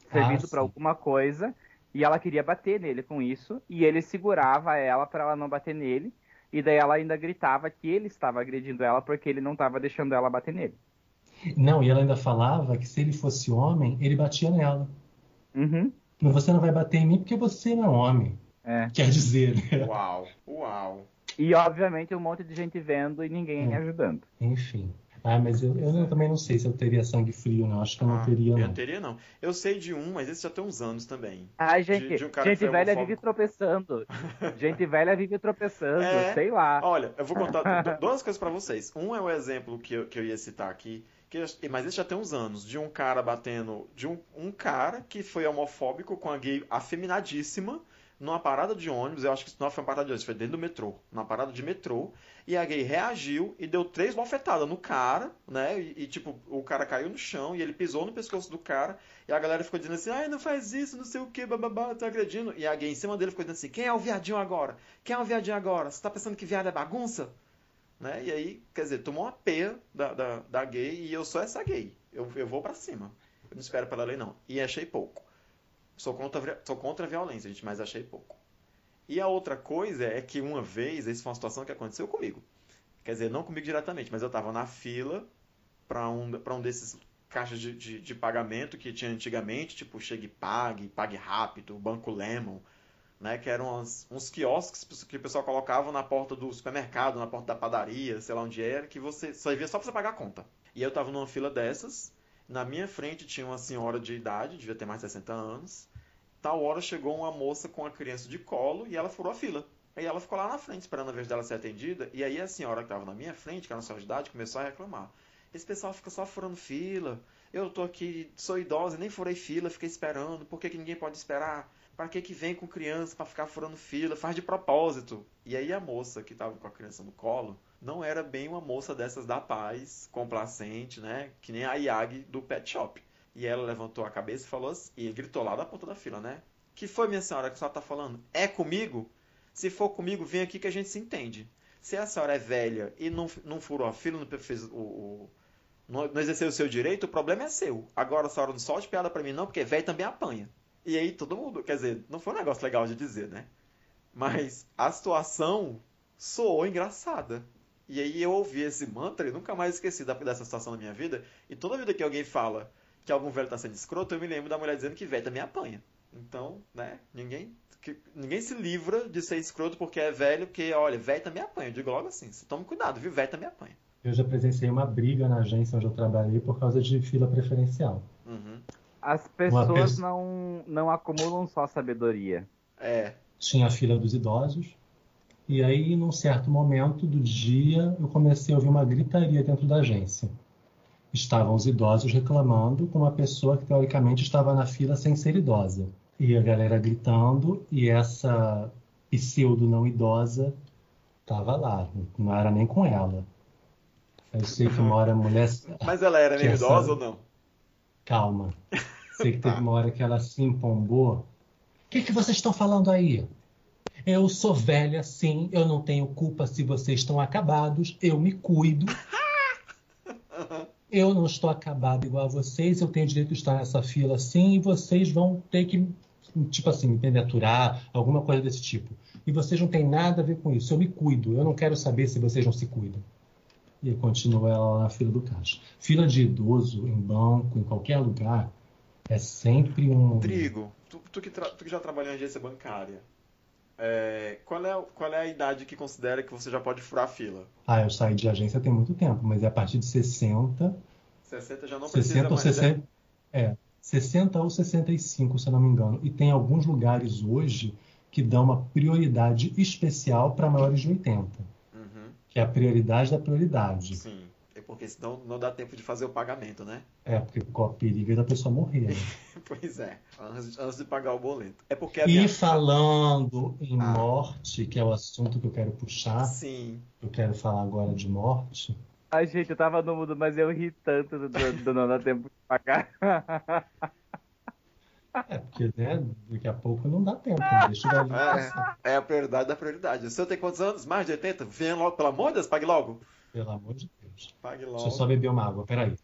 servido ah, para alguma coisa e ela queria bater nele com isso, e ele segurava ela para ela não bater nele. E daí ela ainda gritava que ele estava agredindo ela porque ele não estava deixando ela bater nele.
Não, e ela ainda falava que se ele fosse homem, ele batia nela.
Uhum.
Mas você não vai bater em mim porque você não é homem.
É.
Quer dizer, né?
Uau, uau.
E obviamente um monte de gente vendo e ninguém
Hum.
ajudando.
Enfim. Ah, mas eu, eu não- também não sei se eu teria sangue frio, não. Acho que eu não
Ah,
teria,
Eu
não.
não teria, não. Eu sei de um, mas esse já tem uns anos também.
Ai,
De-
gente,
de um cara que
gente velha vive tropeçando. gente velha vive tropeçando,
É.
sei lá.
Olha, eu vou contar du- duas coisas pra vocês. Um é o exemplo que eu, que eu ia citar aqui, que, eu- mas esse já tem uns anos, de um cara batendo. De um, um cara que foi homofóbico com a gay afeminadíssima numa parada de ônibus. Eu acho que isso não foi uma parada de ônibus, foi dentro do metrô. Numa parada de metrô. E a gay reagiu e deu três bofetadas no cara, né? E, e, tipo, o cara caiu no chão e ele pisou no pescoço do cara. E a galera ficou dizendo assim: ai, não faz isso, não sei o que, bababá, tá agredindo. E a gay em cima dele ficou dizendo assim: quem é o viadinho agora? Quem é o viadinho agora? Você tá pensando que viado é bagunça? Né? E aí, quer dizer, tomou uma peia da, da, da gay e eu sou essa gay. Eu, eu vou pra cima. Eu não espero pela lei, não. E achei pouco. Sou contra, sou contra a violência, gente, mas achei pouco. E a outra coisa é que uma vez, essa foi uma situação que aconteceu comigo. Quer dizer, não comigo diretamente, mas eu tava na fila pra um, pra um desses caixas de, de, de pagamento que tinha antigamente, tipo Chegue Pague, Pague Rápido, Banco Lemon, né? Que eram uns, uns quiosques que o pessoal colocava na porta do supermercado, na porta da padaria, sei lá onde era, que você só via só pra você pagar a conta. E eu tava numa fila dessas, na minha frente tinha uma senhora de idade, devia ter mais de 60 anos. Tal hora chegou uma moça com a criança de colo e ela furou a fila. Aí ela ficou lá na frente esperando a vez dela ser atendida. E aí a senhora que estava na minha frente, que era senhora de idade, começou a reclamar. Esse pessoal fica só furando fila. Eu tô aqui, sou idosa, nem furei fila, fiquei esperando. Por que, que ninguém pode esperar? Pra que que vem com criança pra ficar furando fila? Faz de propósito. E aí a moça que tava com a criança no colo não era bem uma moça dessas da paz, complacente, né? Que nem a Yagi do pet shop. E ela levantou a cabeça e falou assim, e gritou lá da ponta da fila, né? Que foi, minha senhora, que a senhora tá falando? É comigo? Se for comigo, vem aqui que a gente se entende. Se a senhora é velha e não, não furou a fila, não fez o, o- não, não exerceu o seu direito, o problema é seu. Agora a senhora não solte piada pra mim não, porque velho também apanha. E aí todo mundo, quer dizer, não foi um negócio legal de dizer, né? Mas a situação soou engraçada. E aí eu ouvi esse mantra e nunca mais esqueci dessa situação na minha vida. E toda vida que alguém fala que algum velho tá sendo escroto, eu me lembro da mulher dizendo que velho também apanha. Então, né, ninguém, que- ninguém se livra de ser escroto porque é velho, porque, olha, velho também apanha. Eu digo logo assim, tome cuidado, viu? Velho também apanha.
Eu já presenciei uma briga na agência onde eu trabalhei por causa de fila preferencial.
Uhum.
As pessoas
pessoa-
não, não acumulam só sabedoria.
É,
Tinha a fila dos idosos. E aí, num certo momento do dia, eu comecei a ouvir uma gritaria dentro da agência. Estavam os idosos reclamando com uma pessoa que teoricamente estava na fila sem ser idosa. E a galera gritando, e essa pseudo não idosa estava lá, não era nem com ela. Eu sei que uma hora a mulher.
mas ela era meio
essa-
idosa ou não?
Calma. Sei que teve uma hora que ela se empombou. O que, que vocês estão falando aí? Eu sou velha, sim. Eu não tenho culpa se vocês estão acabados. Eu me cuido. Eu não estou acabado igual a vocês. Eu tenho direito de estar nessa fila, sim. E vocês vão ter que, tipo assim, me penetrar, alguma coisa desse tipo. E vocês não têm nada a ver com isso. Eu me cuido. Eu não quero saber se vocês não se cuidam. E continua ela na fila do caixa. Fila de idoso, em banco, em qualquer lugar, é sempre um.
Trigo, tu, tu que, tu que já trabalhou em agência bancária, é, qual, é, qual é a idade que considera que você já pode furar a fila?
Ah, eu saí de agência tem muito tempo, mas é a partir de 60,
60 já não precisa
60 ou
mais, né?
60. É, 60 ou 65, se eu não me engano. E tem alguns lugares hoje que dão uma prioridade especial para maiores de 80,
Uhum,
que é a prioridade da prioridade.
sim, é porque senão não dá tempo de fazer o pagamento, né?
É, porque corre o perigo é da pessoa morrer. né?
Pois é, antes, antes de pagar o boleto. É porque a
E
minha...
falando em
Ah.
morte, que é o assunto que eu quero puxar,
Sim,
eu quero falar agora de morte.
Ai, gente, eu tava no mudo, mas eu ri tanto do, do, do não dar tempo de pagar.
É, porque, né, daqui a pouco não dá tempo, né? deixa passar.
é, é a prioridade da prioridade. O senhor tem quantos anos? Mais de 80? Venha logo, pelo amor de Deus, pague logo.
Pelo amor de Deus.
Pague
Deixa eu só
logo.
beber uma água, peraí.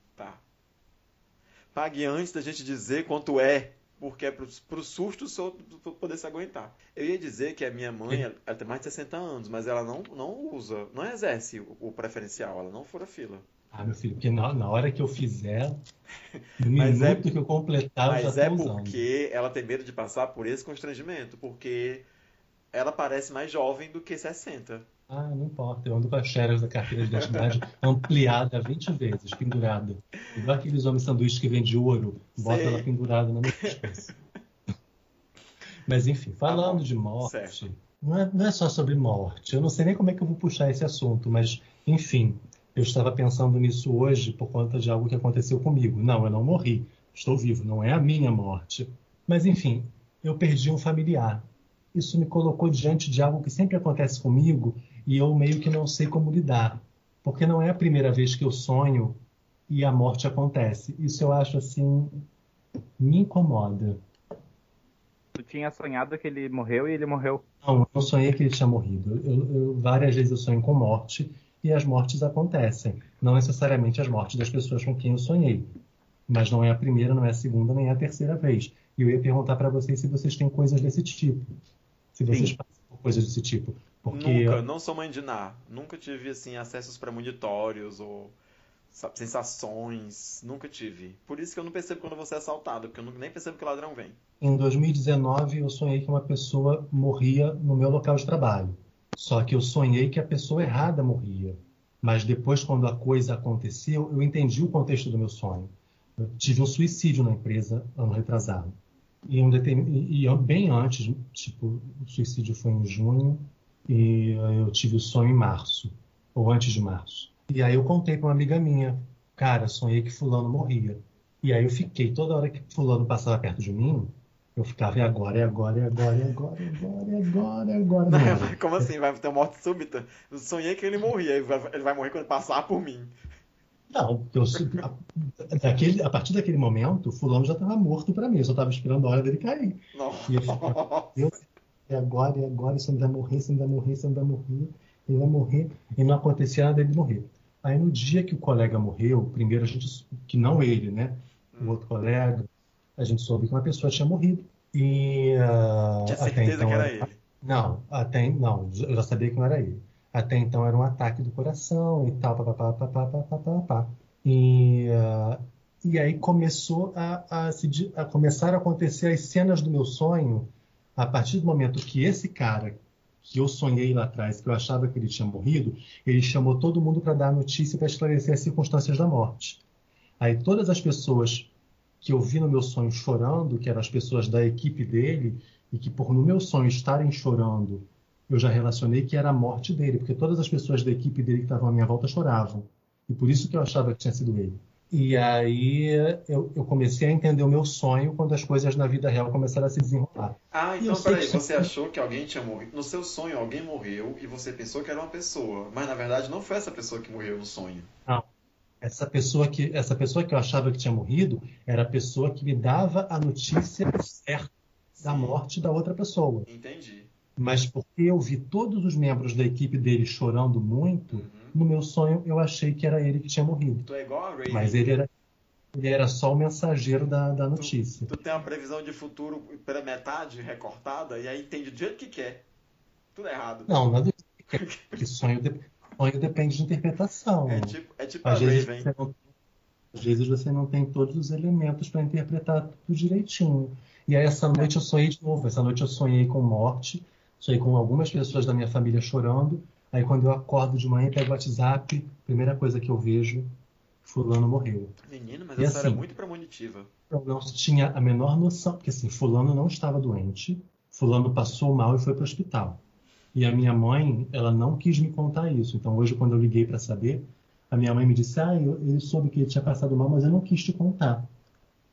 Pague antes da gente dizer quanto é. porque é pro, pro susto só poder se aguentar. Eu ia dizer que a minha mãe, ela, ela tem mais de 60 anos, mas ela não, não usa, não exerce o, o preferencial, ela não fura fila.
Ah, meu filho, porque na, na hora que eu fizer, no mas é minuto é, que eu completar,
mas
eu já
é porque ela tem medo de passar por esse constrangimento, porque ela parece mais jovem do que 60.
Ah, não importa. Eu ando com as xeras da carteira de identidade ampliada 20 vezes, pendurada. Igual aqueles homens sanduíches que vendem ouro, bota ela pendurada na minha cabeça. Mas enfim, falando de morte, não é, não é só sobre morte. Eu não sei nem como é que eu vou puxar esse assunto, mas enfim, eu estava pensando nisso hoje por conta de algo que aconteceu comigo. Não, eu não morri. Estou vivo, não é a minha morte. Mas enfim, eu perdi um familiar. Isso me colocou diante de algo que sempre acontece comigo e eu meio que não sei como lidar, porque não é a primeira vez que eu sonho e a morte acontece. Isso eu acho assim me incomoda.
Tu tinha sonhado que ele morreu e ele morreu?
Não, eu sonhei que ele tinha morrido. Eu, eu, várias vezes eu sonho com morte e as mortes acontecem. Não necessariamente as mortes das pessoas com quem eu sonhei. Mas não é a primeira, não é a segunda, nem a terceira vez. E eu ia perguntar para vocês se vocês têm coisas desse tipo. Se vocês Sim. passam por coisas desse tipo. Porque...
Nunca, não sou mãe de Ná. Nunca tive assim acessos premonitórios ou sabe, sensações. Nunca tive. Por isso que eu não percebo quando você é assaltado, porque eu nem percebo que o ladrão vem.
Em 2019 eu sonhei que uma pessoa morria no meu local de trabalho. Só que eu sonhei que a pessoa errada morria. Mas depois, quando a coisa aconteceu, eu entendi o contexto do meu sonho. Eu tive um suicídio na empresa ano retrasado. E, um determin... e bem antes, tipo, o suicídio foi em junho, e eu tive o sonho em março, ou antes de março. E aí eu contei para uma amiga minha, cara, sonhei que fulano morria. E aí eu fiquei, toda hora que fulano passava perto de mim, eu ficava, e agora, e agora, e agora, e agora, e agora, e agora, e agora.
Não, como assim? Vai ter morte súbita? Eu sonhei que ele morria, ele vai morrer quando passar por mim.
Não, eu, a, daquele, a partir daquele momento, fulano já estava morto para mim, eu só estava esperando a hora dele cair.
Nossa.
E eu, eu, é agora, é agora, esse homem vai morrer, esse homem vai morrer, esse homem vai morrer, ele vai morrer, e não acontecia nada dele morrer. Aí no dia que o colega morreu, primeiro a gente, que não ele, né, o outro colega, a gente soube que uma pessoa tinha morrido. E
uh, tinha certeza então, que era ele?
Não, até não, eu já sabia que não era ele. Até então era um ataque do coração e tal, papapá, papapá, papapá. E, uh, e aí começou a, a, se, a começar a acontecer as cenas do meu sonho a partir do momento que esse cara que eu sonhei lá atrás, que eu achava que ele tinha morrido, ele chamou todo mundo para dar notícia para esclarecer as circunstâncias da morte. Aí todas as pessoas que eu vi no meu sonho chorando, que eram as pessoas da equipe dele, e que por no meu sonho estarem chorando, eu já relacionei que era a morte dele, porque todas as pessoas da equipe dele que estavam à minha volta choravam. E por isso que eu achava que tinha sido ele. E aí eu, eu, comecei a entender o meu sonho quando as coisas na vida real começaram a se desenrolar.
Ah, então peraí, você achou que alguém tinha morrido. No seu sonho alguém morreu e você pensou que era uma pessoa. Mas na verdade não foi essa pessoa que morreu no sonho.
Não. Essa pessoa que, essa pessoa que eu achava que tinha morrido era a pessoa que me dava a notícia certa da morte da outra pessoa.
Entendi.
Mas porque eu vi todos os membros da equipe dele chorando muito. Uhum no meu sonho eu achei que era ele que tinha morrido.
Tu é igual a Ray.
Mas ele era, ele era só o mensageiro da, da notícia.
Tu, tu, tem uma previsão de futuro pela metade recortada e aí entende do jeito que quer. Tudo errado.
Não, nada porque sonho, de, sonho depende de interpretação.
É tipo, é tipo às a vezes Raven. Não,
às vezes você não tem todos os elementos para interpretar tudo direitinho. E aí essa noite eu sonhei de novo. Essa noite eu sonhei com morte, sonhei com algumas pessoas da minha família chorando Aí quando eu acordo de manhã e pego o WhatsApp, primeira coisa que eu vejo, fulano morreu.
Menino, mas e essa assim, era muito premonitiva.
Eu não tinha a menor noção, porque assim, fulano não estava doente, fulano passou mal e foi para o hospital. E a minha mãe, ela não quis me contar isso. Então hoje quando eu liguei para saber, a minha mãe me disse: "Ah, eu, eu soube que ele tinha passado mal, mas eu não quis te contar".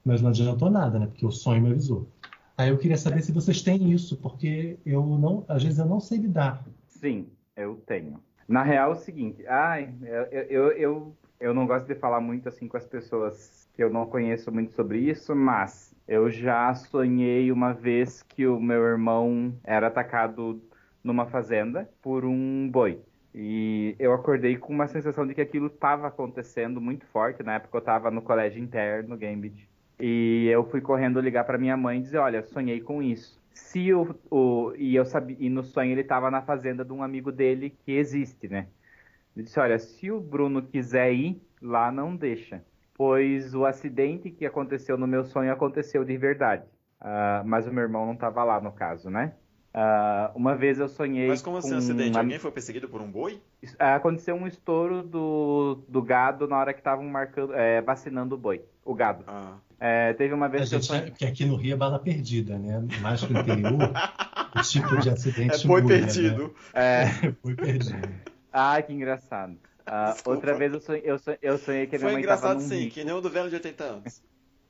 Mas não adiantou nada, né? Porque o sonho me avisou. Aí eu queria saber se vocês têm isso, porque eu não, às vezes eu não sei lidar.
Sim, eu tenho. Na real, é o seguinte, ai, eu, eu, eu, eu não gosto de falar muito assim com as pessoas que eu não conheço muito sobre isso, mas eu já sonhei uma vez que o meu irmão era atacado numa fazenda por um boi. E eu acordei com uma sensação de que aquilo estava acontecendo muito forte. Na época eu estava no colégio interno, Gambit. E eu fui correndo ligar para minha mãe e dizer, olha, sonhei com isso. Se o, o e eu sabia, e no sonho ele estava na fazenda de um amigo dele que existe, né? Ele disse, olha, se o Bruno quiser ir lá, não deixa, pois o acidente que aconteceu no meu sonho aconteceu de verdade. Uh, mas o meu irmão não estava lá no caso, né? Uh, uma vez eu sonhei.
Mas como assim um acidente? Uma... Alguém foi perseguido por um boi?
Aconteceu um estouro do, do gado na hora que estavam marcando, é, vacinando o boi, o gado. Ah. É, teve uma vez
a que gente, eu sonhei... Porque aqui no Rio é bala perdida, né? Mais que no interior, o tipo de acidente.
É boi muda, perdido.
Né? É... boi perdido. Ah, que engraçado. Uh, outra vez eu sonhei, eu sonhei, eu sonhei que a minha
Foi
mãe
engraçado
sim,
rio. que nem o do velho de 80 anos.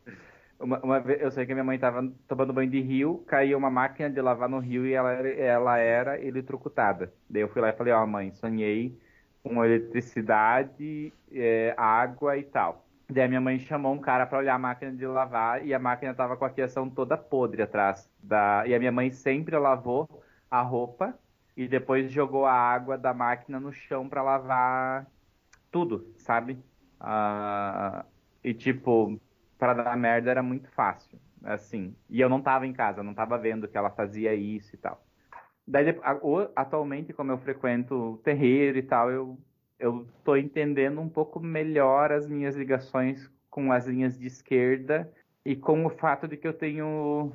Uma, uma, vez eu sei que minha mãe estava tomando banho de rio, caiu uma máquina de lavar no rio e ela, ela era eletrocutada. Daí eu fui lá e falei, ó, oh, mãe, sonhei com eletricidade, é, água e tal. Daí a minha mãe chamou um cara para olhar a máquina de lavar e a máquina tava com a fiação toda podre atrás. Da... E a minha mãe sempre lavou a roupa e depois jogou a água da máquina no chão para lavar tudo, sabe? Ah, e tipo, para dar merda era muito fácil, assim. E eu não tava em casa, não tava vendo que ela fazia isso e tal. Daí, atualmente, como eu frequento terreiro e tal, eu, eu tô entendendo um pouco melhor as minhas ligações com as linhas de esquerda e com o fato de que eu tenho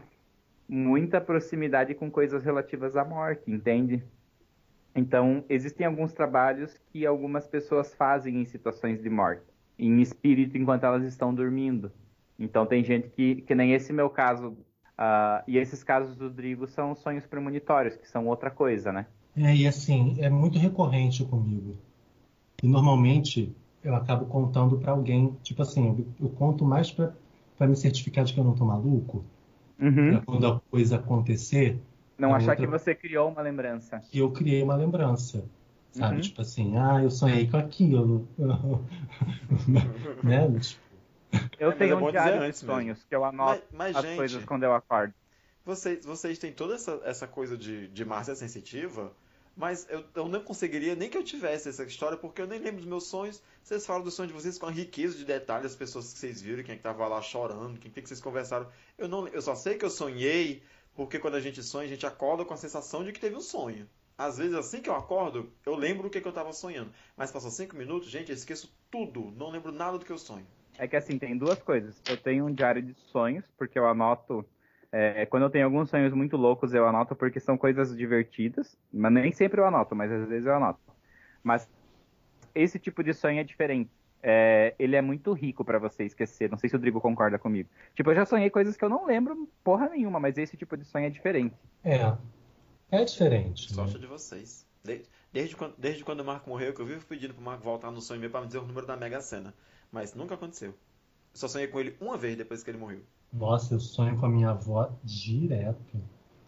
muita proximidade com coisas relativas à morte, entende? Então, existem alguns trabalhos que algumas pessoas fazem em situações de morte, em espírito enquanto elas estão dormindo. Então tem gente que, que nem esse meu caso, uh, e esses casos do Drigo são sonhos premonitórios, que são outra coisa, né?
É, e assim, é muito recorrente comigo. E normalmente eu acabo contando para alguém, tipo assim, eu, eu conto mais para me certificar de que eu não tô maluco. Uhum. quando a coisa acontecer.
Não achar outra... que você criou uma lembrança.
Que eu criei uma lembrança. Sabe? Uhum. Tipo assim, ah, eu sonhei com aquilo. né? Tipo,
eu é, tenho um diário de sonhos, mesmo. que eu anoto mas, mas, as gente, coisas quando eu acordo.
Vocês, vocês têm toda essa, essa coisa de, de Márcia sensitiva, mas eu, eu não conseguiria nem que eu tivesse essa história, porque eu nem lembro dos meus sonhos. Vocês falam dos sonhos de vocês com a riqueza de detalhes, as pessoas que vocês viram, quem é estava lá chorando, quem que vocês conversaram. Eu, não, eu só sei que eu sonhei, porque quando a gente sonha, a gente acorda com a sensação de que teve um sonho. Às vezes, assim que eu acordo, eu lembro o que, que eu estava sonhando. Mas passou cinco minutos, gente, eu esqueço tudo. Não lembro nada do que eu sonho.
É que assim, tem duas coisas. Eu tenho um diário de sonhos, porque eu anoto. É, quando eu tenho alguns sonhos muito loucos, eu anoto porque são coisas divertidas. Mas nem sempre eu anoto, mas às vezes eu anoto. Mas esse tipo de sonho é diferente. É, ele é muito rico para você esquecer. Não sei se o Drigo concorda comigo. Tipo, eu já sonhei coisas que eu não lembro porra nenhuma, mas esse tipo de sonho é diferente.
É. É diferente.
Sorte né? de vocês. Desde, desde, quando, desde quando o Marco morreu, que eu vivo pedindo pro Marco voltar no sonho meu pra me dizer o número da Mega Sena. Mas nunca aconteceu. Eu só sonhei com ele uma vez depois que ele morreu.
Nossa, eu sonho com a minha avó direto.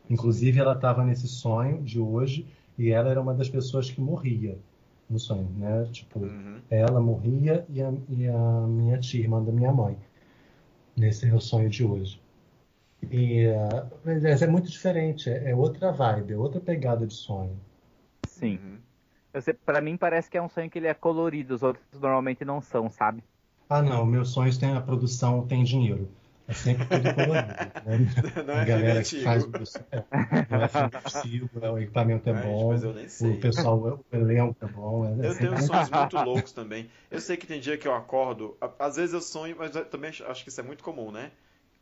Inclusive, ela estava nesse sonho de hoje e ela era uma das pessoas que morria no sonho, né? Tipo, uhum. ela morria e a, e a, minha tia, irmã da minha mãe. Nesse meu sonho de hoje. E uh, é muito diferente, é, é, outra vibe, é outra pegada de sonho.
Sim. Uhum. Para mim parece que é um sonho que ele é colorido, os outros normalmente não são, sabe?
Ah, não, meus sonhos têm a produção, tem dinheiro. É sempre tudo colorido. Né? Não é a galera que faz o é, não é filme é o equipamento é bom, o pessoal, o elenco é bom. É,
eu tenho sonhos muito loucos também. Eu sei que tem dia que eu acordo, às vezes eu sonho, mas eu também acho que isso é muito comum, né?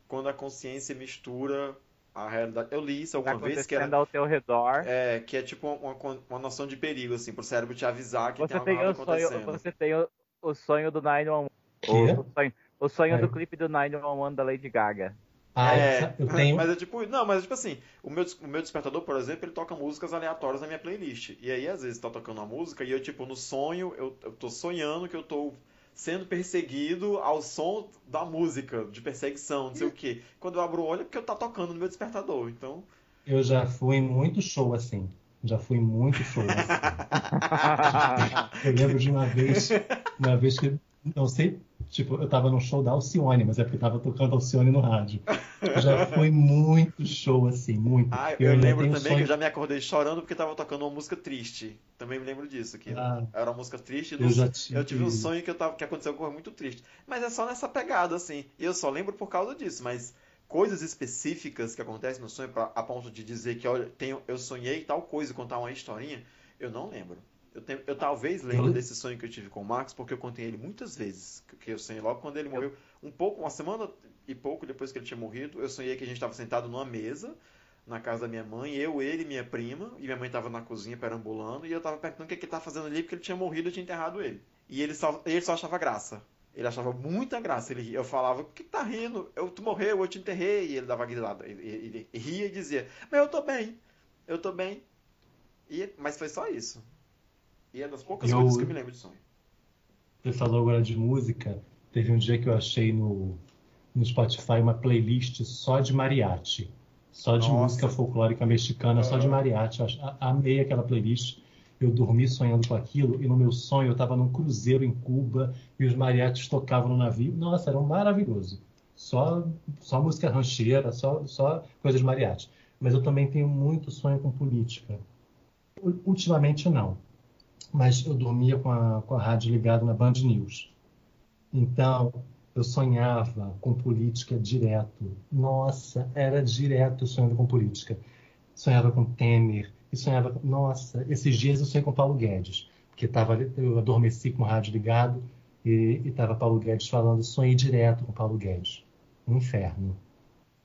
Quando a consciência mistura a realidade. Eu li isso alguma vez que era
ao teu redor.
É, que é tipo uma, uma noção de perigo assim, pro cérebro te avisar que você tem algo
tem acontecendo. Sonho, você tem o, o sonho do 911. O, o sonho, o sonho é. do clipe do 911 da Lady Gaga.
Ah, é, eu tenho. Mas é tipo, não, mas é tipo assim, o meu, o meu despertador, por exemplo, ele toca músicas aleatórias na minha playlist. E aí, às vezes, tá tocando uma música e eu, tipo, no sonho, eu, eu tô sonhando que eu tô sendo perseguido ao som da música, de perseguição, não sei o quê. Quando eu abro o olho é porque eu tá tocando no meu despertador, então...
Eu já fui em muito show assim. Já fui em muito show assim. eu lembro de uma vez, uma vez que, não sei Tipo, eu tava no show da Alcione, mas é porque tava tocando Alcione no rádio. Já foi muito show, assim, muito.
Ah, eu, eu lembro também sonho... que eu já me acordei chorando porque tava tocando uma música triste. Também me lembro disso, que ah, era uma música triste. Eu, já tive... eu tive um sonho que, eu tava, que aconteceu com muito triste. Mas é só nessa pegada, assim. E eu só lembro por causa disso, mas coisas específicas que acontecem no sonho pra, a ponto de dizer que olha, tenho, eu sonhei tal coisa, contar uma historinha, eu não lembro. Eu, tenho, eu talvez lembre desse sonho que eu tive com o Max, porque eu contei ele muitas vezes. Que eu sonhei logo quando ele morreu. Um pouco, uma semana e pouco depois que ele tinha morrido, eu sonhei que a gente estava sentado numa mesa na casa da minha mãe, eu, ele e minha prima, e minha mãe estava na cozinha perambulando, e eu estava perguntando o que, que ele estava fazendo ali, porque ele tinha morrido e tinha enterrado ele. E ele só, ele só achava graça. Ele achava muita graça. Ele, eu falava, por que tá rindo? Eu, tu morreu, eu te enterrei. E ele dava risada. Ele, ele, ele, ria e dizia, mas eu tô bem. Eu tô bem. E, mas foi só isso. E é das poucas eu, coisas que eu me lembro de sonho.
Você falou agora de música. Teve um dia que eu achei no, no Spotify uma playlist só de mariachi. Só de Nossa. música folclórica mexicana, só de mariachi. Eu amei aquela playlist. Eu dormi sonhando com aquilo e no meu sonho eu estava num cruzeiro em Cuba e os mariachis tocavam no navio. Nossa, era um maravilhoso. Só, só música rancheira, só, só coisas de mariachi. Mas eu também tenho muito sonho com política. Ultimamente não mas eu dormia com a, com a rádio ligada na Band News. Então, eu sonhava com política direto. Nossa, era direto sonhando com política. Sonhava com Temer, e sonhava. Nossa, esses dias eu sonhei com Paulo Guedes, porque tava, eu adormeci com o rádio ligado e estava Paulo Guedes falando, sonhei direto com Paulo Guedes. Um inferno.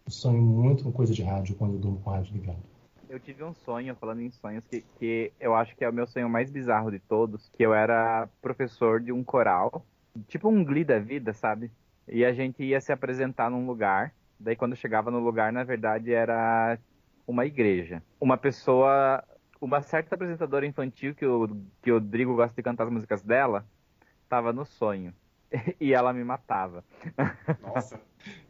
Eu sonho muito com coisa de rádio quando eu durmo com o rádio ligado
eu tive um sonho, falando em sonhos, que, que eu acho que é o meu sonho mais bizarro de todos, que eu era professor de um coral, tipo um glee da vida, sabe? E a gente ia se apresentar num lugar, daí quando chegava no lugar, na verdade, era uma igreja. Uma pessoa, uma certa apresentadora infantil, que o, que o gosta de cantar as músicas dela, tava no sonho. E ela me matava.
Nossa.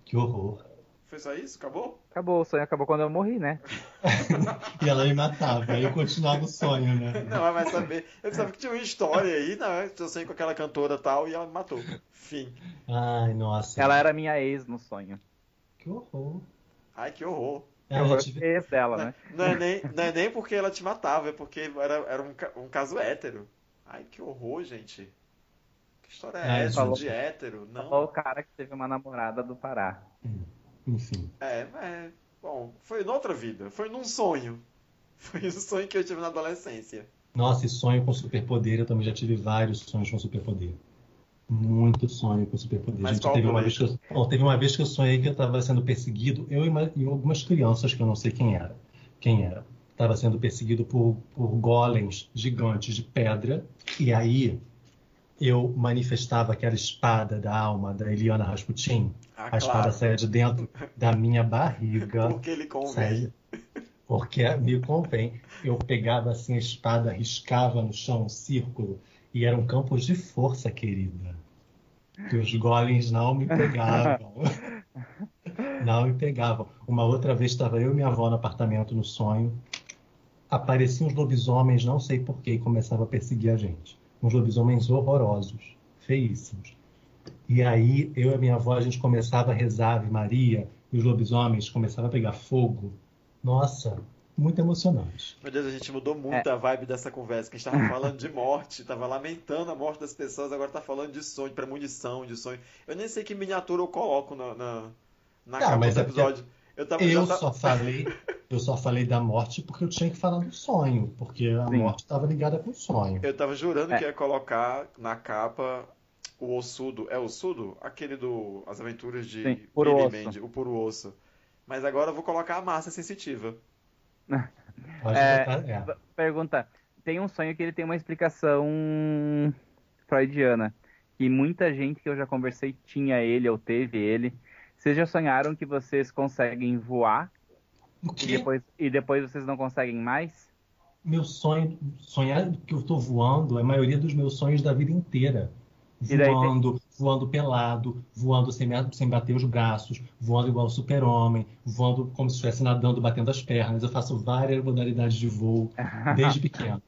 que horror.
Foi só isso? Acabou?
Acabou, o sonho acabou quando eu morri, né?
e ela me matava, aí eu continuava o sonho, né?
Não, mas vai saber. Eu pensava que tinha uma história aí, não, né? eu sonhei com aquela cantora tal e ela me matou. Fim.
Ai, nossa.
Ela era minha ex no sonho.
Que horror.
Ai, que horror.
É, eu tive... ex dela, não, né?
Não é, nem, não é nem porque ela te matava, é porque era, era um, um caso hétero. Ai, que horror, gente. Que história é, é essa falou, de hétero? Não.
Falou o cara que teve uma namorada do Pará.
Hum. Enfim.
É, é. Bom, foi noutra vida. Foi num sonho. Foi um sonho que eu tive na adolescência.
Nossa, e sonho com superpoder. Eu também já tive vários sonhos com superpoder. Muito sonho com superpoder. Mas Gente, teve, uma vez que eu, teve uma vez que eu sonhei que eu estava sendo perseguido, eu e, algumas crianças que eu não sei quem era. Quem era? Estava sendo perseguido por, por golems gigantes de pedra. E aí eu manifestava aquela espada da alma da Eliana Rasputin. Ah, a claro. espada saia de dentro da minha barriga.
Porque ele convém.
Porque me convém. Eu pegava assim a espada, riscava no chão um círculo e eram campos de força, querida. Que os golems não me pegavam. não me pegavam. Uma outra vez estava eu e minha avó no apartamento no sonho. Apareciam os lobisomens, não sei porquê, e começavam a perseguir a gente uns lobisomens horrorosos, feíssimos. E aí eu e a minha avó a gente começava a rezar Ave Maria e os lobisomens começavam a pegar fogo. Nossa, muito emocionante.
Meu Deus, a gente mudou muito é. a vibe dessa conversa, que a gente estava falando de morte, estava lamentando a morte das pessoas, agora está falando de sonho, de premonição, de sonho. Eu nem sei que miniatura eu coloco na, na, na
Não, capa do é episódio. Eu, tava, eu só falei, eu só falei da morte porque eu tinha que falar do sonho, porque a Sim. morte estava ligada com o sonho.
Eu tava jurando é. que ia colocar na capa o ossudo. É o ossudo? Aquele do As Aventuras de
Sim, puro
Billy Mandy, o puro osso. Mas agora eu vou colocar a massa sensitiva.
É, é. Pergunta: tem um sonho que ele tem uma explicação freudiana. Que muita gente que eu já conversei tinha ele ou teve ele. Vocês já sonharam que vocês conseguem voar? E depois, e depois vocês não conseguem mais?
Meu sonho, sonhar que eu estou voando, é a maioria dos meus sonhos da vida inteira. Voando, tem... voando pelado, voando sem, sem bater os braços, voando igual super-homem, voando como se estivesse nadando, batendo as pernas. Eu faço várias modalidades de voo desde pequeno.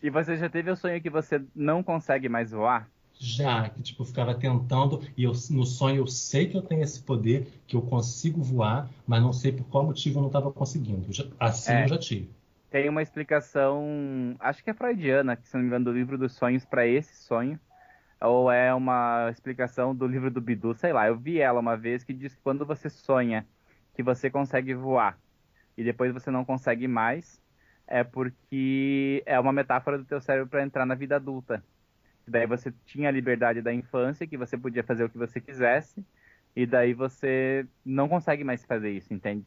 E você já teve o sonho que você não consegue mais voar?
Já, que tipo, ficava tentando, e eu, no sonho eu sei que eu tenho esse poder, que eu consigo voar, mas não sei por qual motivo eu não estava conseguindo. Assim é, eu já tive.
Tem uma explicação, acho que é freudiana, que se não me engano, do livro dos sonhos para esse sonho, ou é uma explicação do livro do Bidu, sei lá. Eu vi ela uma vez que diz que quando você sonha que você consegue voar e depois você não consegue mais, é porque é uma metáfora do teu cérebro para entrar na vida adulta. Daí você tinha a liberdade da infância, que você podia fazer o que você quisesse, e daí você não consegue mais fazer isso, entende?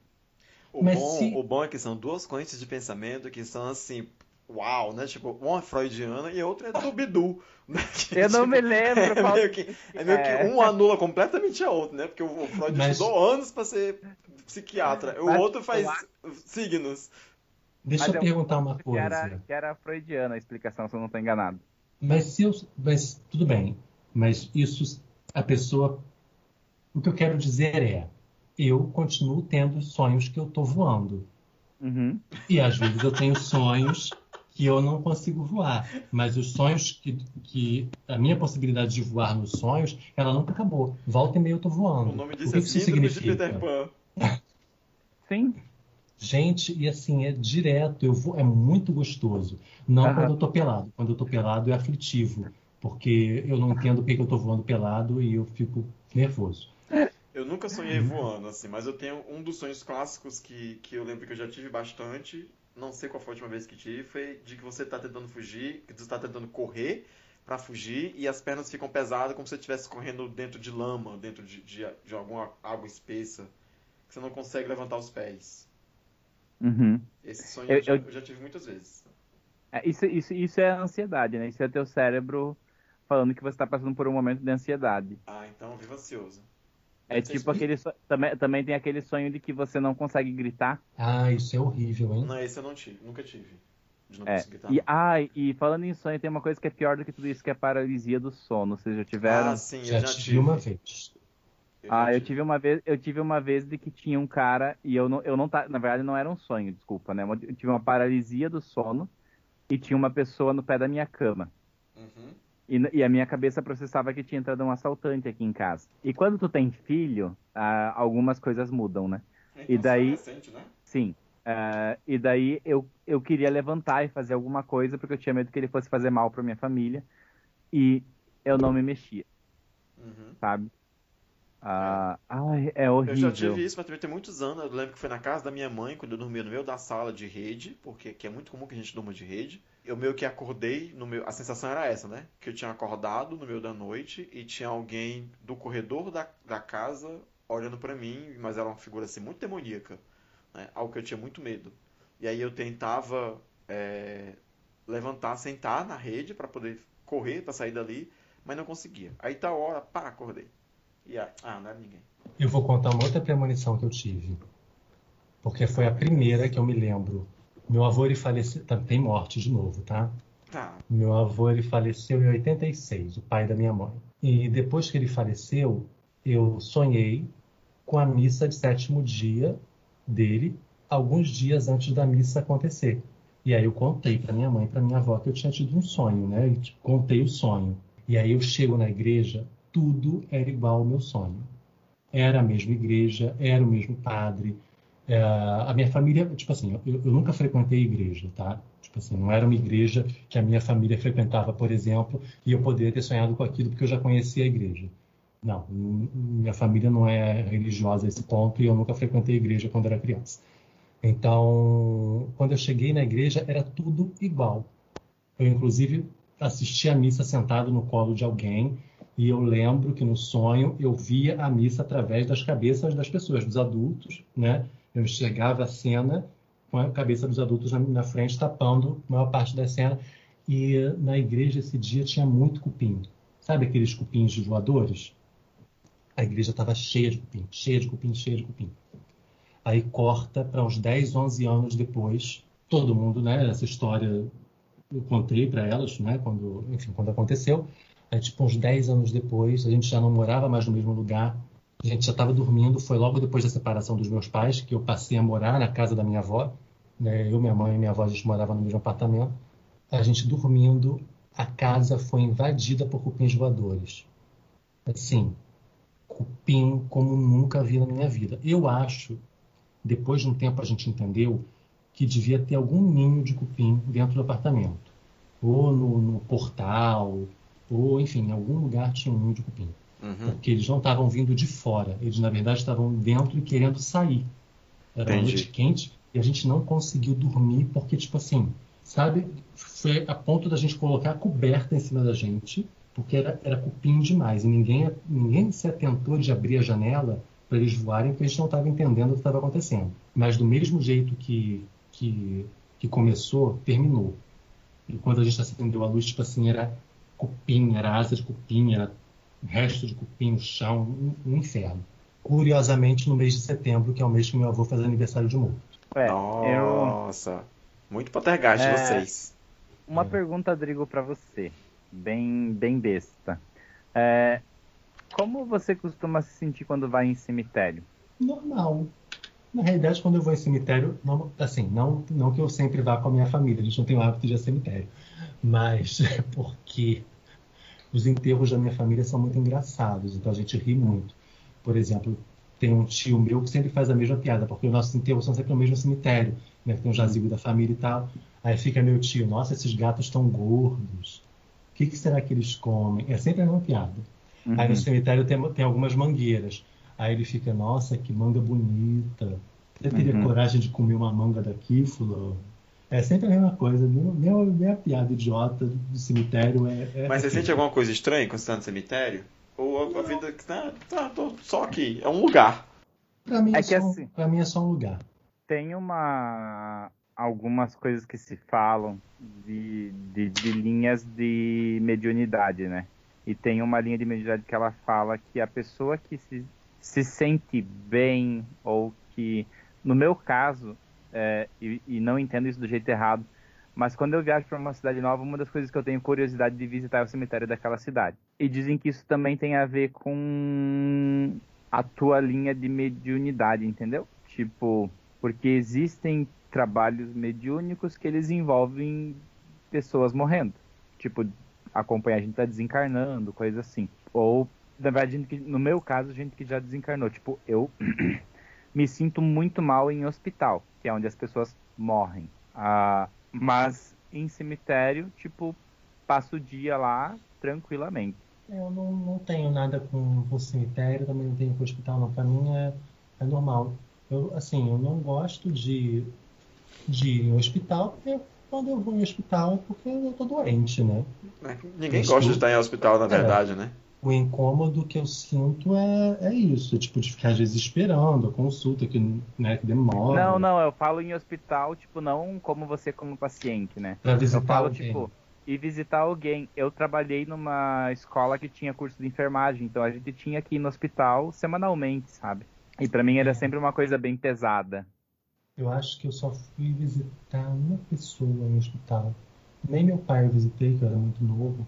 O, bom, se... o bom é que são duas correntes de pensamento que são assim, uau, né? Tipo, uma é freudiana e a outra é do Bidu.
Né? Que, eu tipo, não me lembro.
É, qual... meio, que, é meio é. que um anula completamente a outra, né? Porque o, Freud Mas... estudou anos para ser psiquiatra, o Mas... outro faz signos.
Deixa Mas eu perguntar uma coisa.
Que era, que era freudiana a explicação, se eu não estou enganado.
Mas se eu, mas tudo bem. Mas isso a pessoa, o que eu quero dizer é, eu continuo tendo sonhos que eu estou voando.
Uhum.
E às vezes eu tenho sonhos que eu não consigo voar. Mas os sonhos que, que a minha possibilidade de voar nos sonhos, ela nunca acabou. Volta e meia eu estou voando.
O nome disso o que é isso significa? de Peter Pan.
Sim.
Gente, e assim, é direto, eu vou, é muito gostoso. Não uhum. quando eu tô pelado. Quando eu tô pelado é aflitivo. Porque eu não entendo porque eu tô voando pelado e eu fico nervoso.
Eu nunca sonhei voando, assim, mas eu tenho um dos sonhos clássicos que, que eu lembro que eu já tive bastante. Não sei qual foi a última vez que tive, foi de que você tá tentando fugir, que você tá tentando correr para fugir e as pernas ficam pesadas como se você estivesse correndo dentro de lama, dentro de, de, de alguma água espessa, que você não consegue levantar os pés.
Uhum.
Esse sonho eu, eu, já, eu, já, tive muitas vezes.
É, isso, isso, isso é ansiedade, né? Isso é teu cérebro falando que você está passando por um momento de ansiedade.
Ah, então viva ansioso.
É tipo aquele so... também, também tem aquele sonho de que você não consegue gritar.
Ah, isso é horrível, hein?
Não, esse eu não tive, nunca tive.
De não é. conseguir gritar. E, ah, e falando em sonho, tem uma coisa que é pior do que tudo isso, que é a paralisia do sono. Vocês já tiveram?
Ah, sim,
já,
eu já
tive,
tive
uma vez.
Ah, eu tive uma vez, eu tive uma vez de que tinha um cara e eu não, eu não tá, na verdade não era um sonho, desculpa, né? Eu tive uma paralisia do sono e tinha uma pessoa no pé da minha cama.
Uhum.
E, e, a minha cabeça processava que tinha entrado um assaltante aqui em casa. E quando tu tem filho, ah, algumas coisas mudam, né?
Então, e daí, recente, né?
sim. Uh, e daí eu, eu queria levantar e fazer alguma coisa porque eu tinha medo que ele fosse fazer mal para minha família e eu não me mexia,
uhum.
sabe? Ah, ai, é horrível.
Eu já tive isso, mas também tem muitos anos. Eu lembro que foi na casa da minha mãe, quando eu dormia no meio da sala de rede, porque que é muito comum que a gente durma de rede. Eu meio que acordei, no meu, a sensação era essa, né? Que eu tinha acordado no meio da noite e tinha alguém do corredor da, da casa olhando para mim, mas era uma figura assim muito demoníaca, né? Algo que eu tinha muito medo. E aí eu tentava é, levantar, sentar na rede para poder correr, para sair dali, mas não conseguia. Aí tá a hora, pá, acordei. E a, ah, não era ninguém.
Eu vou contar uma outra premonição que eu tive. Porque foi a primeira que eu me lembro. Meu avô ele faleceu. Tá, tem morte de novo, tá?
Tá.
Meu avô ele faleceu em 86, o pai da minha mãe. E depois que ele faleceu, eu sonhei com a missa de sétimo dia dele, alguns dias antes da missa acontecer. E aí eu contei para minha mãe, para minha avó que eu tinha tido um sonho, né? E contei o sonho. E aí eu chego na igreja, tudo era igual ao meu sonho. Era a mesma igreja, era o mesmo padre. É, a minha família, tipo assim, eu, eu, nunca frequentei igreja, tá? Tipo assim, não era uma igreja que a minha família frequentava, por exemplo, e eu poderia ter sonhado com aquilo porque eu já conhecia a igreja. Não, minha família não é religiosa a esse ponto e eu nunca frequentei igreja quando era criança. Então, quando eu cheguei na igreja, era tudo igual. Eu, inclusive, assisti a missa sentado no colo de alguém e eu lembro que no sonho eu via a missa através das cabeças das pessoas, dos adultos, né? Eu enxergava a cena com a cabeça dos adultos na, na frente, tapando a maior parte da cena. E na igreja esse dia tinha muito cupim. Sabe aqueles cupins de voadores? A igreja estava cheia de cupim, cheia de cupim, cheia de cupim. Aí corta para uns 10, 11 anos depois, todo mundo, né? Essa história eu contei para elas, né? Quando, enfim, quando aconteceu. Aí, tipo, uns 10 anos depois, a gente já não morava mais no mesmo lugar, a gente já estava dormindo. Foi logo depois da separação dos meus pais que eu passei a morar na casa da minha avó. Né? Eu, minha mãe e minha avó, a gente morava no mesmo apartamento. A gente dormindo, a casa foi invadida por cupins voadores. Assim, cupim como nunca vi na minha vida. Eu acho, depois de um tempo a gente entendeu que devia ter algum ninho de cupim dentro do apartamento. Ou no, no portal, ou enfim, em algum lugar tinha um ninho de cupim. Uhum. Porque eles não estavam vindo de fora, eles na verdade estavam dentro e querendo sair. Era uma noite quente e a gente não conseguiu dormir porque, tipo assim, sabe, foi a ponto da gente colocar a coberta em cima da gente, porque era, era cupim demais e ninguém, ninguém se atentou de abrir a janela para eles voarem, porque a gente não estava entendendo o que estava acontecendo. Mas do mesmo jeito que, que, que começou, terminou. E quando a gente acendeu a luz, tipo assim, era cupim, era asa de cupim, era resto de cupim no chão, um, um inferno. Curiosamente, no mês de setembro, que é o mês que meu avô faz aniversário de morto.
É, Nossa, eu... muito poltergeist é... vocês.
Uma é. pergunta, Drigo, para você, bem, bem besta. É... Como você costuma se sentir quando vai em cemitério?
Normal. Na realidade, quando eu vou em cemitério, não, assim, não, não que eu sempre vá com a minha família, a gente não tem o hábito de ir a cemitério, mas é porque os enterros da minha família são muito engraçados, então a gente ri muito. Por exemplo, tem um tio meu que sempre faz a mesma piada, porque os nossos enterros são sempre no mesmo cemitério, né? Tem um jazigo da família e tal. Aí fica meu tio, nossa, esses gatos estão gordos. O que, que, será que eles comem? É sempre a mesma piada. Uhum. Aí no cemitério tem, tem algumas mangueiras. Aí ele fica, nossa, que manga bonita. Você teria uhum. coragem de comer uma manga daqui, fulano? É sempre a mesma coisa. Minha, minha piada idiota do cemitério é.
é Mas você assim. sente alguma coisa estranha quando você está no cemitério? Ou a, a vida que tá, tá só aqui? É um lugar.
Pra mim é, é só, assim, pra mim é só um lugar.
Tem uma. algumas coisas que se falam de, de, de linhas de mediunidade, né? E tem uma linha de mediunidade que ela fala que a pessoa que se, se sente bem, ou que, no meu caso, é, e, e, não entendo isso do jeito errado, mas quando eu viajo para uma cidade nova, uma das coisas que eu tenho curiosidade de visitar é o cemitério daquela cidade. E dizem que isso também tem a ver com a tua linha de mediunidade, entendeu? Tipo, porque existem trabalhos mediúnicos que eles envolvem pessoas morrendo. Tipo, acompanhar a gente tá desencarnando, coisa assim. Ou, na verdade, no meu caso, gente que já desencarnou. Tipo, eu me sinto muito mal em hospital, que é onde as pessoas morrem. Ah, mas em cemitério, tipo, passo o dia lá tranquilamente.
Eu não, não tenho nada com o cemitério, também não tenho com o hospital, não. Pra mim é, é normal. Eu, assim, eu não gosto de, de ir ao hospital, porque quando eu vou em hospital é porque eu tô doente, né?
É, ninguém gosta de estar em hospital, na é. verdade, é. né?
O incômodo que eu sinto é, é isso, tipo, de ficar às vezes esperando a consulta que, né, que demora.
Não, não, eu falo em hospital, tipo, não como você como paciente, né?
Pra visitar
eu falo,
alguém.
tipo, e visitar alguém. Eu trabalhei numa escola que tinha curso de enfermagem, então a gente tinha que ir no hospital semanalmente, sabe? E para mim era é. sempre uma coisa bem pesada.
Eu acho que eu só fui visitar uma pessoa no hospital. Nem meu pai eu visitei, que eu era muito novo.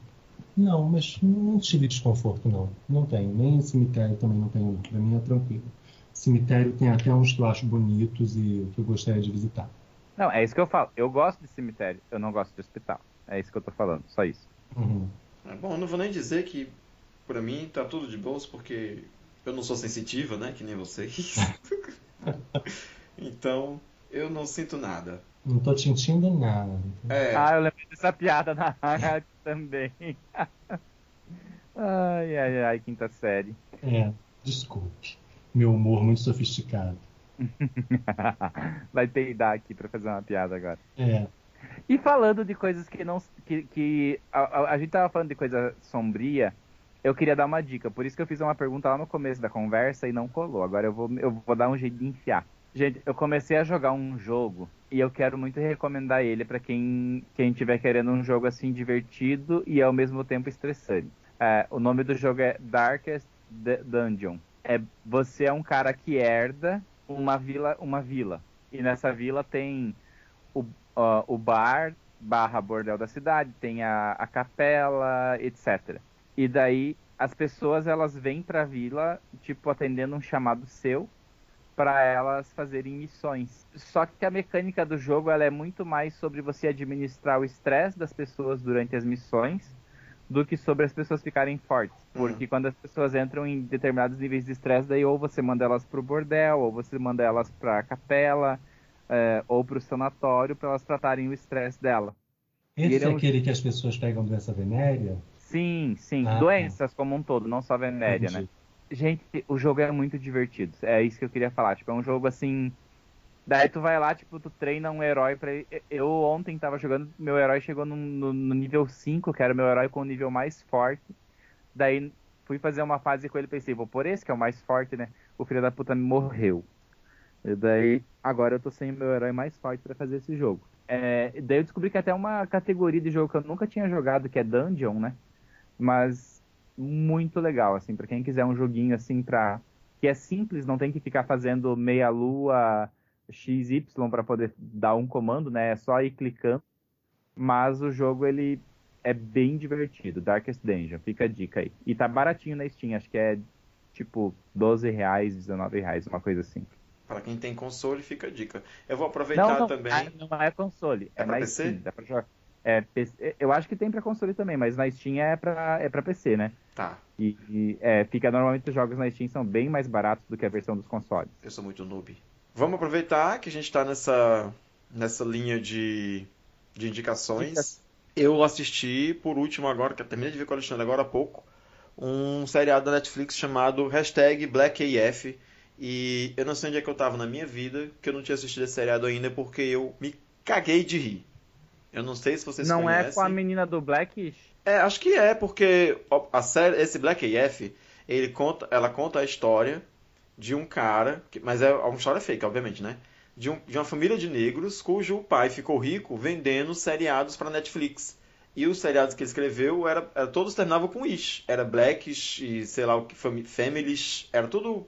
Não, mas não tive desconforto, não. Não tenho. Nem cemitério também não tenho. Pra mim é tranquilo. Cemitério tem até uns que eu acho bonitos e que eu gostaria de visitar.
Não, é isso que eu falo. Eu gosto de cemitério, eu não gosto de hospital. É isso que eu tô falando, só isso.
Uhum.
É, bom, não vou nem dizer que pra mim tá tudo de boas, porque eu não sou sensitiva, né? Que nem vocês. então, eu não sinto nada.
Não tô sentindo nada.
É. Ah, eu lembro dessa piada na rádio também. ai, ai, ai, quinta série.
É, desculpe. Meu humor muito sofisticado.
Vai peidar aqui pra fazer uma piada agora.
É.
E falando de coisas que não. que, que a, a, a, gente tava falando de coisa sombria, eu queria dar uma dica. Por isso que eu fiz uma pergunta lá no começo da conversa e não colou. Agora eu vou, eu vou dar um jeito de enfiar. Gente, eu comecei a jogar um jogo e eu quero muito recomendar ele para quem quem estiver querendo um jogo assim divertido e ao mesmo tempo estressante. É, o nome do jogo é Darkest Dungeon. É, você é um cara que herda uma vila, uma vila e nessa vila tem o, uh, o bar barra bordel da cidade, tem a, a capela, etc. E daí as pessoas elas vêm para a vila tipo atendendo um chamado seu para elas fazerem missões. Só que a mecânica do jogo ela é muito mais sobre você administrar o estresse das pessoas durante as missões do que sobre as pessoas ficarem fortes. Hum. Porque uhum. quando as pessoas entram em determinados níveis de estresse, daí ou você manda elas pro bordel, ou você manda elas pra capela, é, ou pro sanatório para elas tratarem o estresse dela.
Esse é, um... aquele que as pessoas pegam doença venérea?
Sim, sim. Ah, tá. Doenças como um todo, não só venérea, né? Gente, o jogo é muito divertido. É isso que eu queria falar. Tipo, é um jogo assim. Daí tu vai lá, tipo, tu treina um herói pra. Eu ontem tava jogando, meu herói chegou no, no, no nível 5, que era meu herói com o nível mais forte. Daí fui fazer uma fase com ele pensei, vou por esse, que é o mais forte, né? O filho da puta morreu. E daí, agora eu tô sem meu herói mais forte para fazer esse jogo. É, daí eu descobri que até uma categoria de jogo que eu nunca tinha jogado, que é Dungeon, né? Mas muito legal, assim, para quem quiser um joguinho assim pra. que é simples, não tem que ficar fazendo meia lua XY para poder dar um comando, né? É só ir clicando. Mas o jogo ele é bem divertido, Darkest Dungeon, fica a dica aí. E tá baratinho na Steam, acho que é tipo 12 reais, 19 reais, uma coisa assim.
Para quem tem console, fica a dica. Eu vou aproveitar
não, não,
também.
Não é console, é,
é
na
PC?
Steam, dá pra jogar. É, eu acho que tem para console também, mas na Steam é para é pra PC, né?
Tá.
E, e é, fica normalmente os jogos na Steam são bem mais baratos do que a versão dos consoles.
Eu sou muito noob. Vamos aproveitar que a gente está nessa nessa linha de, de indicações. Eu assisti por último agora, que eu terminei de ver com o Alexandre agora há pouco, um seriado da Netflix chamado hashtag BlackAF. E eu não sei onde é que eu tava na minha vida, que eu não tinha assistido esse seriado ainda, porque eu me caguei de rir. Eu não sei se vocês
não
conhecem.
Não é com a menina do Blackish?
É, acho que é, porque a série, esse Black AF, ele conta, ela conta a história de um cara, que, mas é uma história fake, obviamente, né? De, um, de uma família de negros cujo pai ficou rico vendendo seriados para Netflix. E os seriados que ele escreveu, era, era todos terminavam com ish. Era Blackish e sei lá o que, Families, era tudo...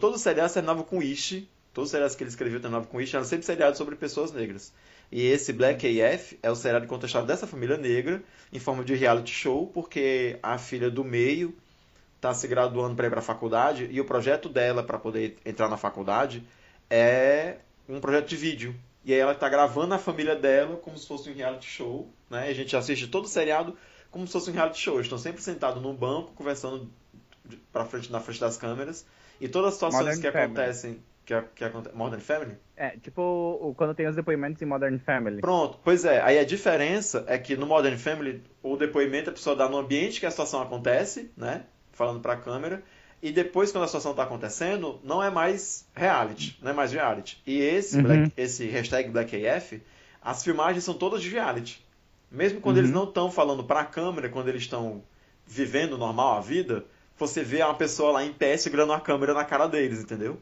Todos os seriados terminavam com ish. Todos os seriados que ele escreveu terminavam com ish. Eram sempre seriados sobre pessoas negras. E esse Black AF é o seriado história dessa família negra em forma de reality show, porque a filha do meio está se graduando para ir para a faculdade e o projeto dela para poder entrar na faculdade é um projeto de vídeo. E aí ela está gravando a família dela como se fosse um reality show, né? A gente assiste todo o seriado como se fosse um reality show. Eles estão sempre sentados num banco conversando para frente na frente das câmeras e todas as situações Modern que Family. acontecem que, que acontece. Modern Family?
É, tipo quando tem os depoimentos em Modern Family.
Pronto, pois é. Aí a diferença é que no Modern Family o depoimento a pessoa dá no ambiente que a situação acontece, né? Falando pra câmera. E depois, quando a situação está acontecendo, não é mais reality, não é mais reality. E esse, uhum. Black, esse hashtag BlackAF, as filmagens são todas de reality. Mesmo quando uhum. eles não estão falando para a câmera, quando eles estão vivendo normal a vida, você vê uma pessoa lá em pé segurando a câmera na cara deles, entendeu?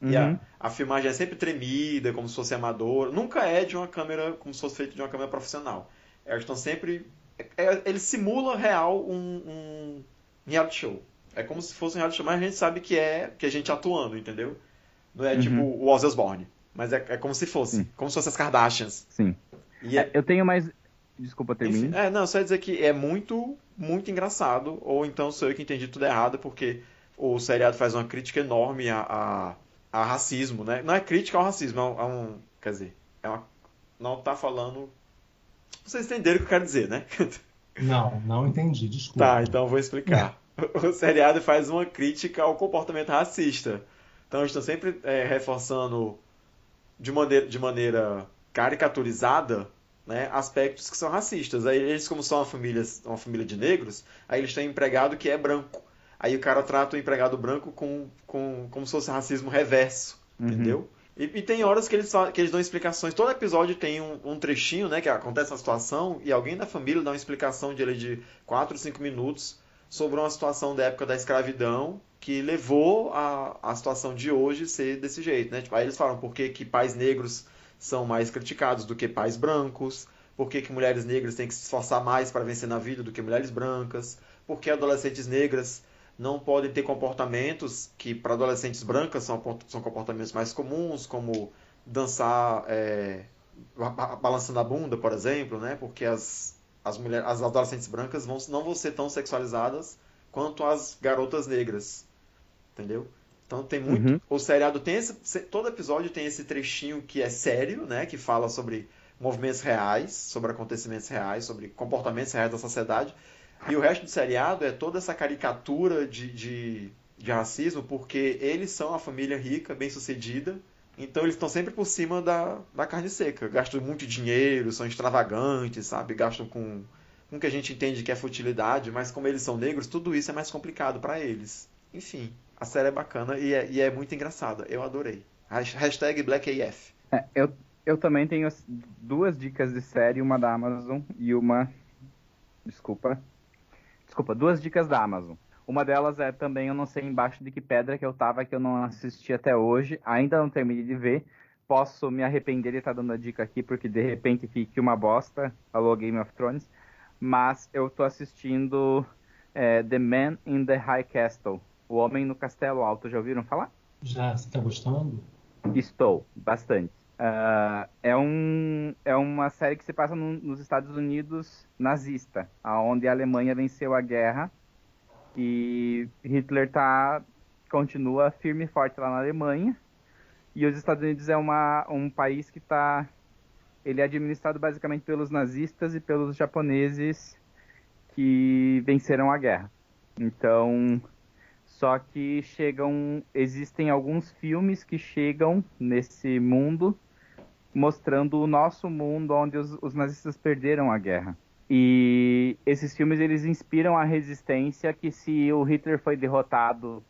Uhum. E a, uhum. a, filmagem é sempre tremida, como se fosse amadora. Nunca é de uma câmera, como se fosse feito de uma câmera profissional. Eles estão sempre. É, é, ele simula real um, um reality show. É como se fosse um reality show, mas a gente sabe que é que a gente atuando, entendeu? Não é tipo uhum. tipo o Ozzy Osbourne. Mas é, é como se fosse. Sim. Como se fosse as Kardashians.
Sim. E é... eu tenho mais. Desculpa, termine.
é, não, só ia dizer que é muito, muito engraçado. Ou então sou eu que entendi tudo errado, porque o seriado faz uma crítica enorme a, a a racismo, né? Não é crítica ao racismo, é um, é um quer dizer, é uma, não está falando. Vocês entenderam o que eu quero dizer, né?
Não, não entendi, desculpa.
Tá, então vou explicar. o seriado faz uma crítica ao comportamento racista. Então estão sempre é, reforçando de maneira, de maneira caricaturizada né, aspectos que são racistas. Aí eles, como são uma família, uma família de negros, aí eles têm um empregado que é branco. Aí o cara trata o empregado branco com, com, como se fosse racismo reverso, uhum. entendeu? E, e, tem horas que eles, que eles dão explicações. Todo episódio tem um, um, trechinho, né, que acontece uma situação e alguém da família dá uma explicação de, de 4, 5 minutos sobre uma situação da época da escravidão que levou a, a situação de hoje ser desse jeito, né? Tipo, aí eles falam por que, que pais negros são mais criticados do que pais brancos, por que, que mulheres negras têm que se esforçar mais para vencer na vida do que mulheres brancas, por que adolescentes negras não podem ter comportamentos que para adolescentes brancas são, são comportamentos mais comuns, como dançar é, balançando a bunda, por exemplo, né? Porque as, as, mulheres, as adolescentes brancas vão, não vão ser tão sexualizadas quanto as garotas negras, entendeu? Então tem muito. Uhum. O seriado tem esse. Todo episódio tem esse trechinho que é sério, né? Que fala sobre movimentos reais, sobre acontecimentos reais, sobre comportamentos reais da sociedade. E o resto do seriado é toda essa caricatura de, de, de racismo, porque eles são a família rica, bem sucedida. Então eles estão sempre por cima da, da carne seca. Gastam muito dinheiro, são extravagantes, sabe? Gastam com, com o que a gente entende que é futilidade, mas como eles são negros, tudo isso é mais complicado para eles. Enfim, a série é bacana e é, e é muito engraçada. Eu adorei. Hashtag BlackAF.
É, eu, eu também tenho duas dicas de série, uma da Amazon e uma. Desculpa. Desculpa, duas dicas da Amazon. Uma delas é também, eu não sei embaixo de que pedra que eu tava, que eu não assisti até hoje. Ainda não terminei de ver. Posso me arrepender de estar tá dando a dica aqui, porque de repente fique uma bosta. Alô, Game of Thrones. Mas eu tô assistindo é, The Man in the High Castle. O Homem no Castelo Alto. Já ouviram falar?
Já, você tá gostando?
Estou, bastante. Uh, é, um, é uma série que se passa no, nos Estados Unidos nazista, onde a Alemanha venceu a guerra e Hitler tá, continua firme e forte lá na Alemanha. E os Estados Unidos é uma, um país que está ele é administrado basicamente pelos nazistas e pelos japoneses que venceram a guerra. Então, só que chegam, existem alguns filmes que chegam nesse mundo mostrando o nosso mundo onde os, os nazistas perderam a guerra. E esses filmes eles inspiram a resistência que se o Hitler foi derrotado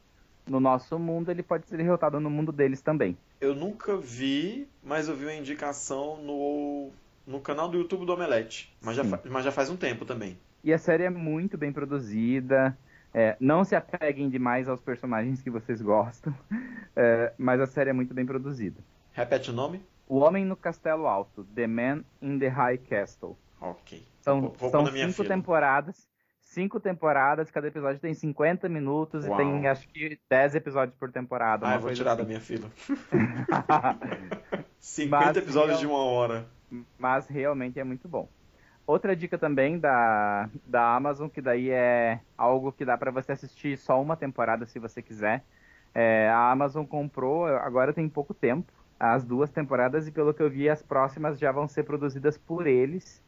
no nosso mundo, ele pode ser derrotado no mundo deles também.
Eu nunca vi, mas eu vi uma indicação no, no canal do YouTube do Omelete. Mas já, mas já faz um tempo também.
E a série é muito bem produzida. É, não se apeguem demais aos personagens que vocês gostam, é, mas a série é muito bem produzida.
Repete o nome?
O Homem no Castelo Alto, The Man in the High Castle.
Ok.
São, vou, vou são cinco fila. temporadas. Cinco temporadas, cada episódio tem 50 minutos Uau. e tem acho que 10 episódios por temporada.
Ah, eu vou tirar assim. da minha fila. 50 mas, episódios de uma hora.
Mas realmente é muito bom. Outra dica também da, da Amazon, que daí é algo que dá para você assistir só uma temporada se você quiser. É, a Amazon comprou, agora tem pouco tempo, as duas temporadas e pelo que eu vi as próximas já vão ser produzidas por eles,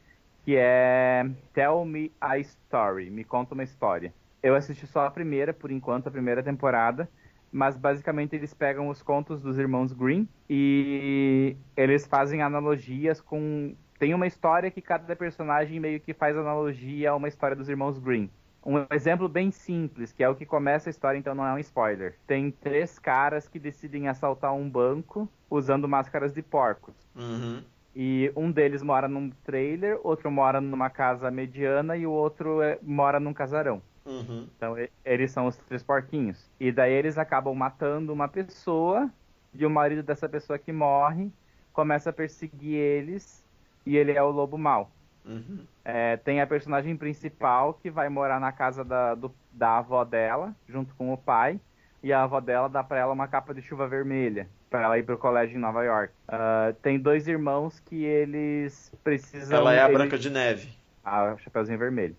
que é Tell Me a Story, me conta uma história. Eu assisti só a primeira, por enquanto, a primeira temporada, mas basicamente eles pegam os contos dos irmãos Green e eles fazem analogias com tem uma história que cada personagem meio que faz analogia a uma história dos irmãos Green. Um exemplo bem simples, que é o que começa a história, então não é um spoiler. Tem três caras que decidem assaltar um banco usando máscaras de porcos.
Uhum.
E um deles mora num trailer, outro mora numa casa mediana e o outro é, mora num casarão.
Uhum.
Então eles são os três porquinhos. E daí eles acabam matando uma pessoa e o marido dessa pessoa que morre começa a perseguir eles e ele é o lobo mau.
Uhum.
É, tem a personagem principal que vai morar na casa da, do, da avó dela, junto com o pai, e a avó dela dá para ela uma capa de chuva vermelha para ela ir pro colégio em Nova York. Uh, tem dois irmãos que eles precisam.
Ela é a
eles...
Branca de Neve.
Ah, o Chapeuzinho Vermelho.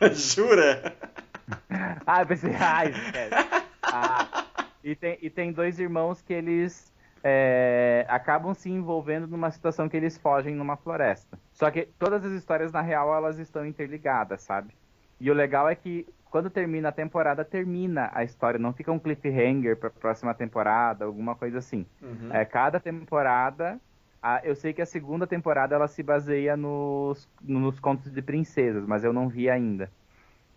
Jura?
ah, eu pensei, ai, ah, e, tem, e tem dois irmãos que eles é, acabam se envolvendo numa situação que eles fogem numa floresta. Só que todas as histórias, na real, elas estão interligadas, sabe? E o legal é que quando termina a temporada, termina a história, não fica um cliffhanger para a próxima temporada, alguma coisa assim.
Uhum.
É, cada temporada, a, eu sei que a segunda temporada ela se baseia nos, nos contos de princesas, mas eu não vi ainda.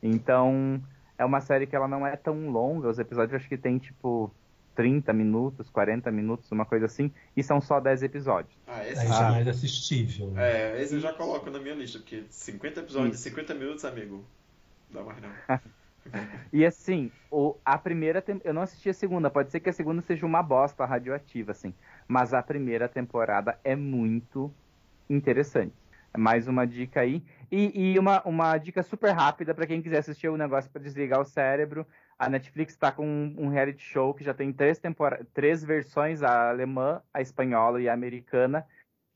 Então, é uma série que ela não é tão longa, os episódios acho que tem tipo 30 minutos, 40 minutos, uma coisa assim, e são só 10 episódios.
Ah,
esse Aí já é mais assistível.
Né? É, esse eu já coloco na minha lista, porque 50 episódios, Isso. 50 minutos, amigo, dá mais não.
e assim, o, a primeira eu não assisti a segunda, pode ser que a segunda seja uma bosta radioativa, assim, mas a primeira temporada é muito interessante. Mais uma dica aí. E, e uma, uma dica super rápida para quem quiser assistir o negócio para desligar o cérebro a Netflix está com um reality show que já tem três, tempor... três versões, a alemã, a espanhola e a americana,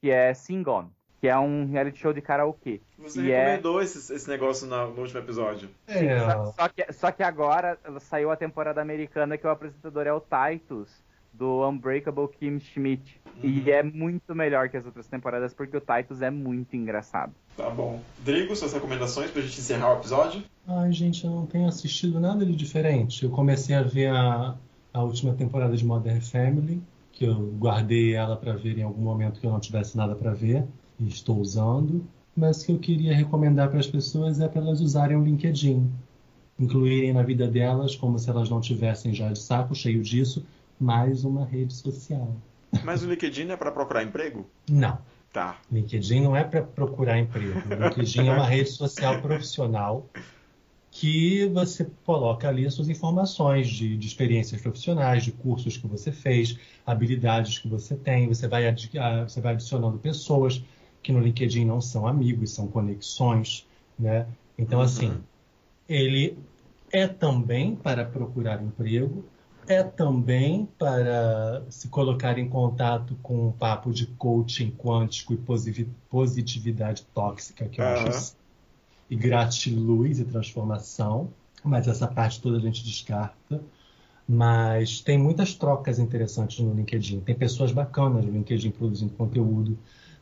que é Sing On. que é um reality show de karaokê.
Você
E é-
recomendou esse, esse negócio na- no último episódio.
É,
Só, só que, só que agora saiu a temporada americana que o apresentador é o Titus, do Unbreakable Kim Schmidt. E é muito melhor que as outras temporadas, porque o Titus é muito engraçado.
Tá bom. Drigo, suas recomendações pra gente encerrar o episódio?
Ai, gente, eu não tenho assistido nada de diferente. Eu comecei a ver a, a última temporada de Modern Family, que eu guardei ela para ver em algum momento que eu não tivesse nada para ver, e estou usando. Mas o que eu queria recomendar para as pessoas é para elas usarem o LinkedIn. Incluírem na vida delas, como se elas não tivessem já de saco cheio disso, mais uma rede social.
Mas o LinkedIn é pra procurar emprego?
Não.
Tá.
LinkedIn não é para procurar emprego. LinkedIn é uma rede social profissional que você coloca ali as suas informações de, de experiências profissionais, de cursos que você fez, habilidades que você tem. Você vai, ah, você vai adicionando pessoas que no LinkedIn não são amigos, são conexões, né? Então,
Uhum.
assim, ele é também para procurar emprego, é também para se colocar em contato com um papo de coaching quântico e posi- positividade tóxica, que eu
Aham.
acho e gratiluz e transformação, mas essa parte toda a gente descarta. Mas tem muitas trocas interessantes no LinkedIn. Tem pessoas bacanas no LinkedIn produzindo conteúdo.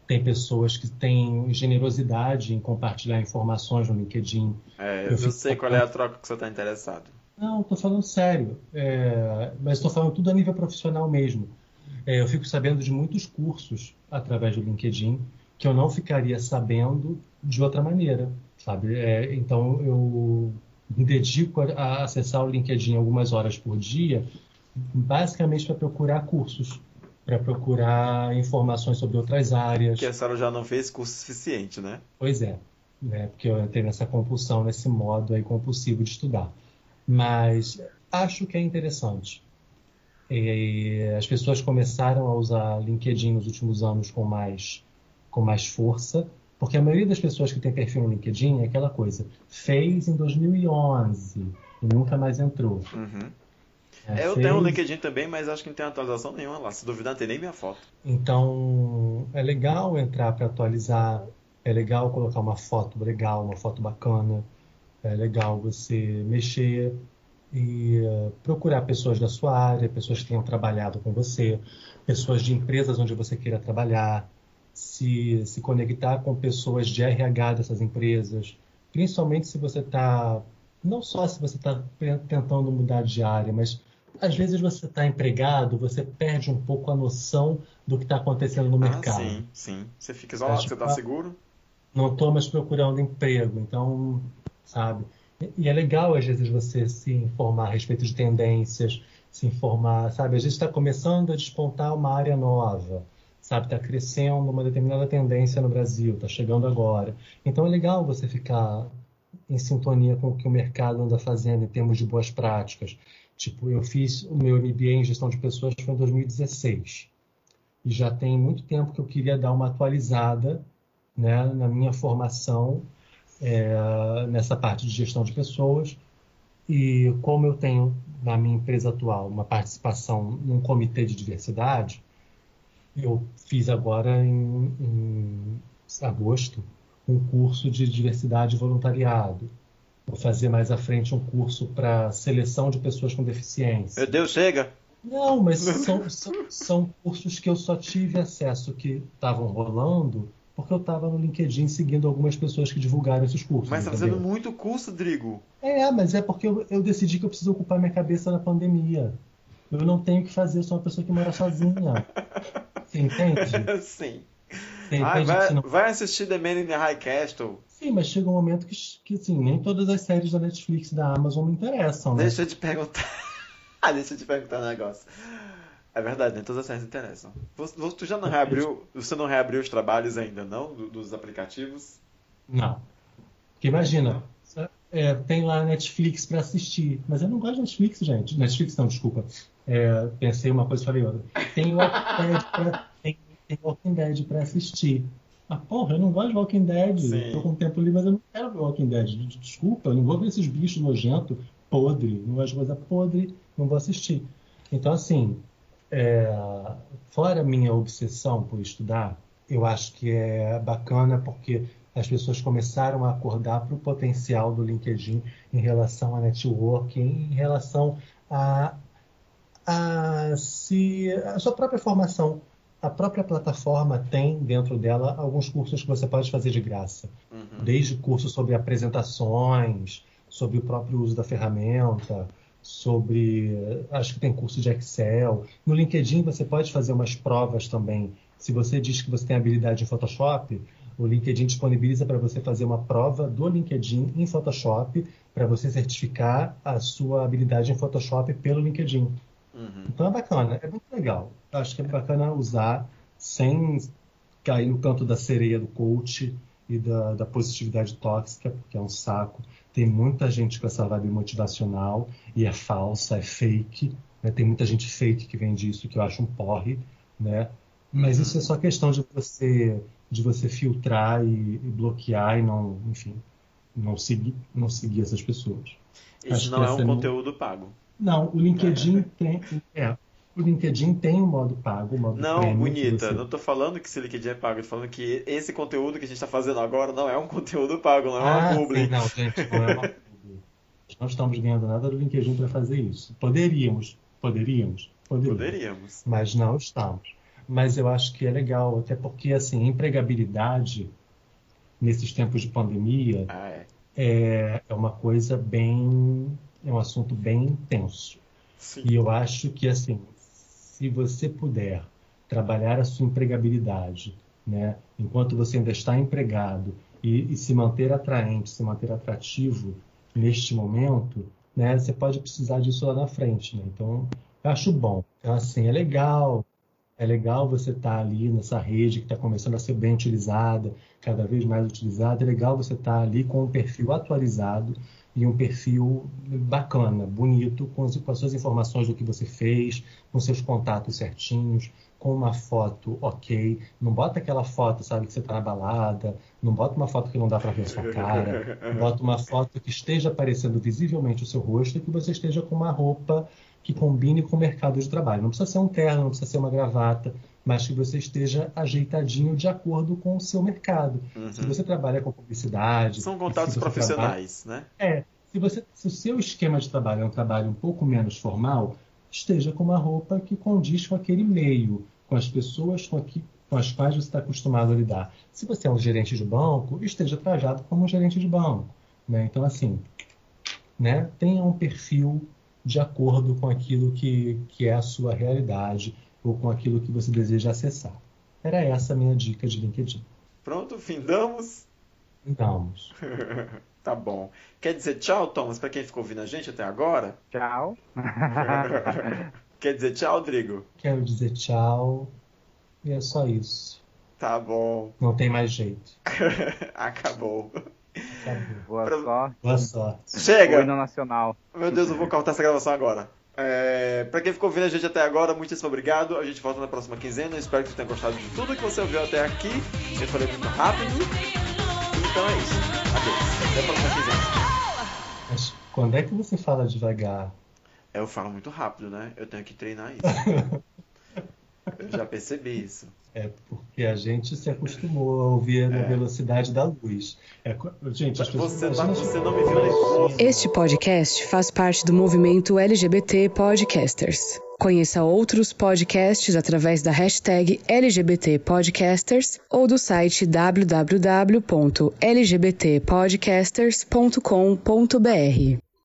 Tem pessoas que têm generosidade em compartilhar informações no LinkedIn.
É,
Eu
eu, sei qual é a troca que você tá interessado.
Não, estou falando sério. É, mas estou falando tudo a nível profissional mesmo. É, eu fico sabendo de muitos cursos através do LinkedIn que eu não ficaria sabendo de outra maneira, sabe? É, então eu me dedico a, a acessar o LinkedIn algumas horas por dia, basicamente para procurar cursos, para procurar informações sobre outras áreas.
Que a senhora já não fez curso suficiente, né?
Pois é, né? Porque eu entrei nessa compulsão, nesse modo aí compulsivo de estudar. Mas acho que é interessante. E as pessoas começaram a usar LinkedIn nos últimos anos com mais, com mais força, porque a maioria das pessoas que tem perfil no LinkedIn é aquela coisa, fez em 2011 e nunca mais entrou.
Uhum.
É,
eu
fez-
tenho um LinkedIn também, mas acho que não tem atualização nenhuma lá. Se duvidar, não tem nem minha foto.
Então, é legal entrar para atualizar, é legal colocar uma foto legal, uma foto bacana, é legal você mexer e eh, procurar pessoas da sua área, pessoas que tenham trabalhado com você, pessoas de empresas onde você queira trabalhar, se, se conectar com pessoas de RH dessas empresas, principalmente se você está, não só se você está tentando mudar de área, mas às vezes você está empregado, você perde um pouco a noção do que está acontecendo no
Ah,
mercado.
sim, sim. Você fica isolado, você
que
tá
tá-
seguro?
Não estou mais procurando emprego, então, sabe? E- é legal, às vezes, você se informar a respeito de tendências, se informar, sabe? Às vezes está começando a despontar uma área nova, sabe? Está crescendo uma determinada tendência no Brasil, está chegando agora. Então é legal você ficar em sintonia com o que o mercado anda fazendo em termos de boas práticas. Tipo, eu fiz o meu MBA em gestão de pessoas foi em 2016. E já tem muito tempo que eu queria dar uma atualizada né, na minha formação é, nessa parte de gestão de pessoas. E como eu tenho na minha empresa atual uma participação num comitê de diversidade, eu fiz agora em, em agosto um curso de diversidade e voluntariado. Vou fazer mais à frente um curso para seleção de pessoas com deficiência.
Meu Deus, chega!
Não, mas são, são, são cursos que eu só tive acesso que estavam rolando porque eu estava no LinkedIn seguindo algumas pessoas que divulgaram esses cursos.
Mas tá
entendeu?
fazendo muito curso, Drigo.
É, mas é porque eu, eu decidi que eu preciso ocupar minha cabeça na pandemia. Eu não tenho o que fazer, eu sou uma pessoa que mora sozinha. Você entende?
Sim.
Você entende
vai,
não...
vai assistir The Man in the High Castle.
Sim, mas chega um momento que, que assim, nem todas as séries da Netflix e da Amazon me interessam, né?
Deixa eu te perguntar. Ah, Deixa eu te perguntar um negócio. É verdade, nem todas as séries interessam. Você, tu já não reabriu, você não reabriu os trabalhos ainda, não? do- dos aplicativos?
Não. Porque imagina, é, tem lá Netflix para assistir, mas eu não gosto de Netflix, gente. Netflix não, desculpa. É, pensei uma coisa e falei outra. Tem Walking Dead pra, tem, tem Walking Dead pra assistir. Ah, porra, eu não gosto de Walking Dead.
Sim.
Tô com tempo livre, mas eu não quero ver Walking Dead. Desculpa, eu não vou ver esses bichos nojentos, podre. Não gosto de coisa podre, não vou assistir. Então, assim, é, fora a minha obsessão por estudar, eu acho que é bacana porque as pessoas começaram a acordar para o potencial do LinkedIn em relação a networking, em relação a, a, se, a sua própria formação. A própria plataforma tem dentro dela alguns cursos que você pode fazer de graça. Uhum. Desde cursos sobre apresentações, sobre o próprio uso da ferramenta, sobre. Acho que tem curso de Excel. No LinkedIn você pode fazer umas provas também. Se você diz que você tem habilidade em Photoshop, o LinkedIn disponibiliza para você fazer uma prova do LinkedIn em Photoshop para você certificar a sua habilidade em Photoshop pelo LinkedIn. Uhum. Então é bacana, é muito legal. Acho que é bacana usar sem cair no canto da sereia do coach e da, da positividade tóxica, porque é um saco. Tem muita gente com essa vibe motivacional e é falsa, é fake. Né? Tem muita gente fake que vende isso, que eu acho um porre. Né? Mas uhum. isso é só questão de você de você filtrar e, e bloquear e não, enfim, não seguir, não seguir essas pessoas.
Isso Acho não é um é conteúdo pago.
Não, o LinkedIn tem. É, o LinkedIn tem um modo pago, um modo
Não, bonita, você... não estou falando que esse LinkedIn é pago, estou falando que esse conteúdo que a gente está fazendo agora não é um conteúdo pago, não é
ah,
uma publi.
Sim, não, gente, não é uma publi. não estamos ganhando nada do LinkedIn para fazer isso. Poderíamos, poderíamos, poderíamos,
poderíamos.
Mas não estamos mas eu acho que é legal, até porque assim, empregabilidade nesses tempos de pandemia
ah, é.
É, é uma coisa bem. é um assunto bem intenso.
Sim.
E eu acho que assim, se você puder trabalhar a sua empregabilidade, né, enquanto você ainda está empregado e, e se manter atraente, se manter atrativo neste momento, né, você pode precisar disso lá na frente. Né? Então, eu acho bom. Então, assim, é legal é legal você estar tá ali nessa rede que está começando a ser bem utilizada, cada vez mais utilizada. É legal você estar tá ali com um perfil atualizado e um perfil bacana, bonito, com as, com as suas informações do que você fez, com seus contatos certinhos, com uma foto ok. Não bota aquela foto, sabe, que você está na balada. Não bota uma foto que não dá para ver a sua cara. Bota uma foto que esteja aparecendo visivelmente o seu rosto e que você esteja com uma roupa que combine com o mercado de trabalho. Não precisa ser um terno, não precisa ser uma gravata, mas que você esteja ajeitadinho de acordo com o seu mercado. Uhum. Se você trabalha com publicidade.
São contatos profissionais,
trabalha... né? É. Se, você, se o seu esquema de trabalho é um trabalho um pouco menos formal, esteja com uma roupa que condiz com aquele meio, com as pessoas com, aqui, com as quais você está acostumado a lidar. Se você é um gerente de banco, esteja trajado como um gerente de banco. Né? Então, assim, né? tenha um perfil de acordo com aquilo que, que é a sua realidade ou com aquilo que você deseja acessar. Era essa a minha dica de LinkedIn.
Pronto, findamos?
Findamos.
tá bom. Quer dizer tchau, Thomas, para quem ficou ouvindo a gente até agora?
Tchau.
Quer dizer tchau, Rodrigo?
Quero dizer tchau. E é só isso.
Tá bom.
Não tem mais jeito.
Acabou.
Boa pra... sorte.
Boa sorte.
Chega!
Hino nacional.
Meu Deus, eu vou cortar essa gravação agora. É, pra quem ficou ouvindo a gente até agora, muitíssimo obrigado. A gente volta na próxima quinzena. espero que você tenha gostado de tudo que você ouviu até aqui. Eu falei muito rápido. Então é isso. Adeus. Até a próxima quinzena.
Mas quando é que você fala devagar?
Eu falo muito rápido, né? Eu tenho que treinar isso. já percebi isso.
É porque a gente se acostumou a ouvir na é. velocidade da luz. É, gente, as pessoas,
você, não, você não me viu nervoso.
Este podcast faz parte do movimento LGBT Podcasters. Conheça outros podcasts através da hashtag LGBT Podcasters ou do site www.lgbtpodcasters.com.br.